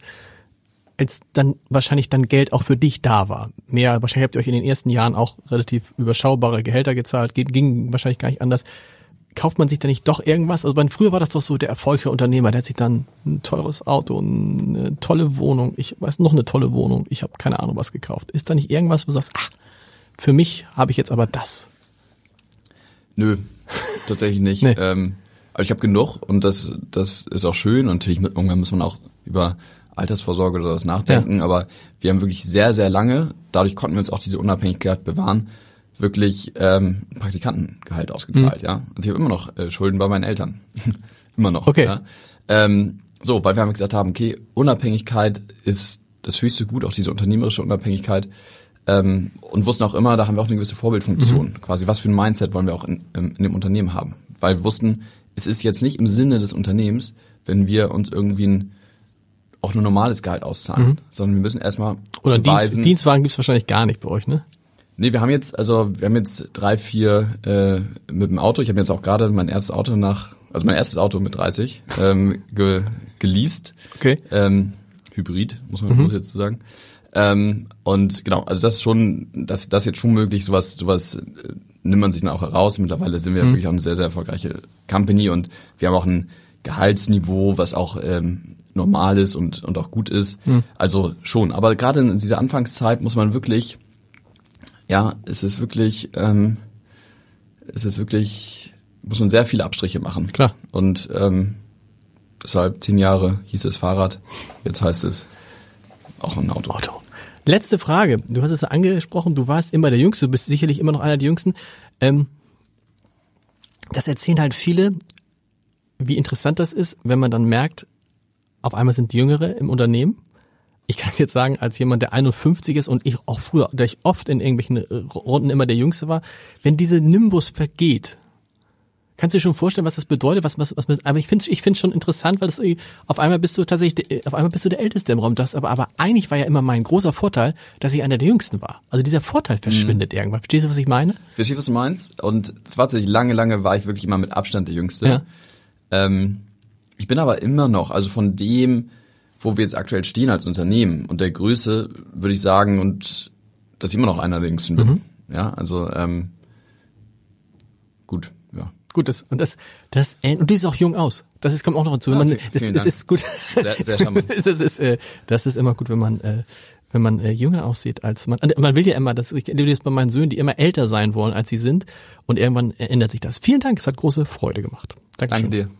A: als dann wahrscheinlich dann Geld auch für dich da war. Mehr, wahrscheinlich habt ihr euch in den ersten Jahren auch relativ überschaubare Gehälter gezahlt, ging wahrscheinlich gar nicht anders. Kauft man sich da nicht doch irgendwas? Also bei, früher war das doch so der erfolgreiche Unternehmer, der hat sich dann ein teures Auto, eine tolle Wohnung, ich weiß noch eine tolle Wohnung, ich habe keine Ahnung was gekauft. Ist da nicht irgendwas, wo du sagst, ach, für mich habe ich jetzt aber das?
B: Nö, tatsächlich nicht. nee. ähm, aber ich habe genug und das, das ist auch schön und natürlich irgendwann muss man auch über Altersvorsorge oder das nachdenken, ja. aber wir haben wirklich sehr, sehr lange, dadurch konnten wir uns auch diese Unabhängigkeit bewahren, wirklich ähm, Praktikantengehalt ausgezahlt, mhm. ja. Und ich habe immer noch äh, Schulden bei meinen Eltern. immer noch.
A: Okay.
B: Ja? Ähm, so, weil wir haben gesagt haben, okay, Unabhängigkeit ist das höchste Gut, auch diese unternehmerische Unabhängigkeit. Ähm, und wussten auch immer, da haben wir auch eine gewisse Vorbildfunktion. Mhm. Quasi, was für ein Mindset wollen wir auch in, in, in dem Unternehmen haben. Weil wir wussten, es ist jetzt nicht im Sinne des Unternehmens, wenn wir uns irgendwie ein auch nur normales Gehalt auszahlen, mhm. sondern wir müssen erstmal
A: Oder Dienst, Dienstwagen gibt's wahrscheinlich gar nicht bei euch, ne?
B: Nee, wir haben jetzt, also wir haben jetzt drei, vier äh, mit dem Auto. Ich habe jetzt auch gerade mein erstes Auto nach, also mein erstes Auto mit 30 ähm, ge, geleast.
A: Okay.
B: Ähm, Hybrid, muss man mhm. jetzt sagen. Ähm, und genau, also das ist schon, das, das ist jetzt schon möglich, sowas, sowas äh, nimmt man sich dann auch heraus. Mittlerweile sind wir mhm. wirklich auch eine sehr, sehr erfolgreiche Company und wir haben auch ein Gehaltsniveau, was auch ähm, normal ist und, und auch gut ist. Mhm. Also schon. Aber gerade in dieser Anfangszeit muss man wirklich, ja, es ist wirklich, ähm, es ist wirklich, muss man sehr viele Abstriche machen.
A: Klar.
B: Und ähm, deshalb zehn Jahre hieß es Fahrrad, jetzt heißt es auch ein Auto.
A: Auto. Letzte Frage. Du hast es angesprochen, du warst immer der Jüngste, du bist sicherlich immer noch einer der Jüngsten. Ähm, das erzählen halt viele, wie interessant das ist, wenn man dann merkt, auf einmal sind Jüngere im Unternehmen. Ich kann es jetzt sagen, als jemand, der 51 ist und ich auch früher, der ich oft in irgendwelchen äh, Runden immer der Jüngste war, wenn diese Nimbus vergeht, kannst du dir schon vorstellen, was das bedeutet, was, was, was mit, aber ich finde ich finde schon interessant, weil das auf einmal bist du tatsächlich, auf einmal bist du der Älteste im Raum, das aber, aber eigentlich war ja immer mein großer Vorteil, dass ich einer der Jüngsten war. Also dieser Vorteil verschwindet mhm. irgendwann. Verstehst du, was ich meine?
B: Verstehst du, was du meinst? Und es war tatsächlich lange, lange war ich wirklich immer mit Abstand der Jüngste.
A: Ja.
B: Ähm, ich bin aber immer noch, also von dem, wo wir jetzt aktuell stehen als Unternehmen und der Größe, würde ich sagen, und dass ich immer noch einer der jüngsten bin. Mhm. Ja, also ähm, gut, ja.
A: Gut, das und das das äh, und du siehst auch jung aus. Das ist kommt auch noch dazu. Ah, man, das, das ist gut.
B: Sehr, sehr charmant.
A: das ist äh, das ist immer gut, wenn man äh, wenn man äh, jünger aussieht als man. Man will ja immer, das ich erlebe das bei meinen Söhnen, die immer älter sein wollen, als sie sind. Und irgendwann ändert sich das. Vielen Dank, es hat große Freude gemacht.
B: Dankeschön. Danke dir.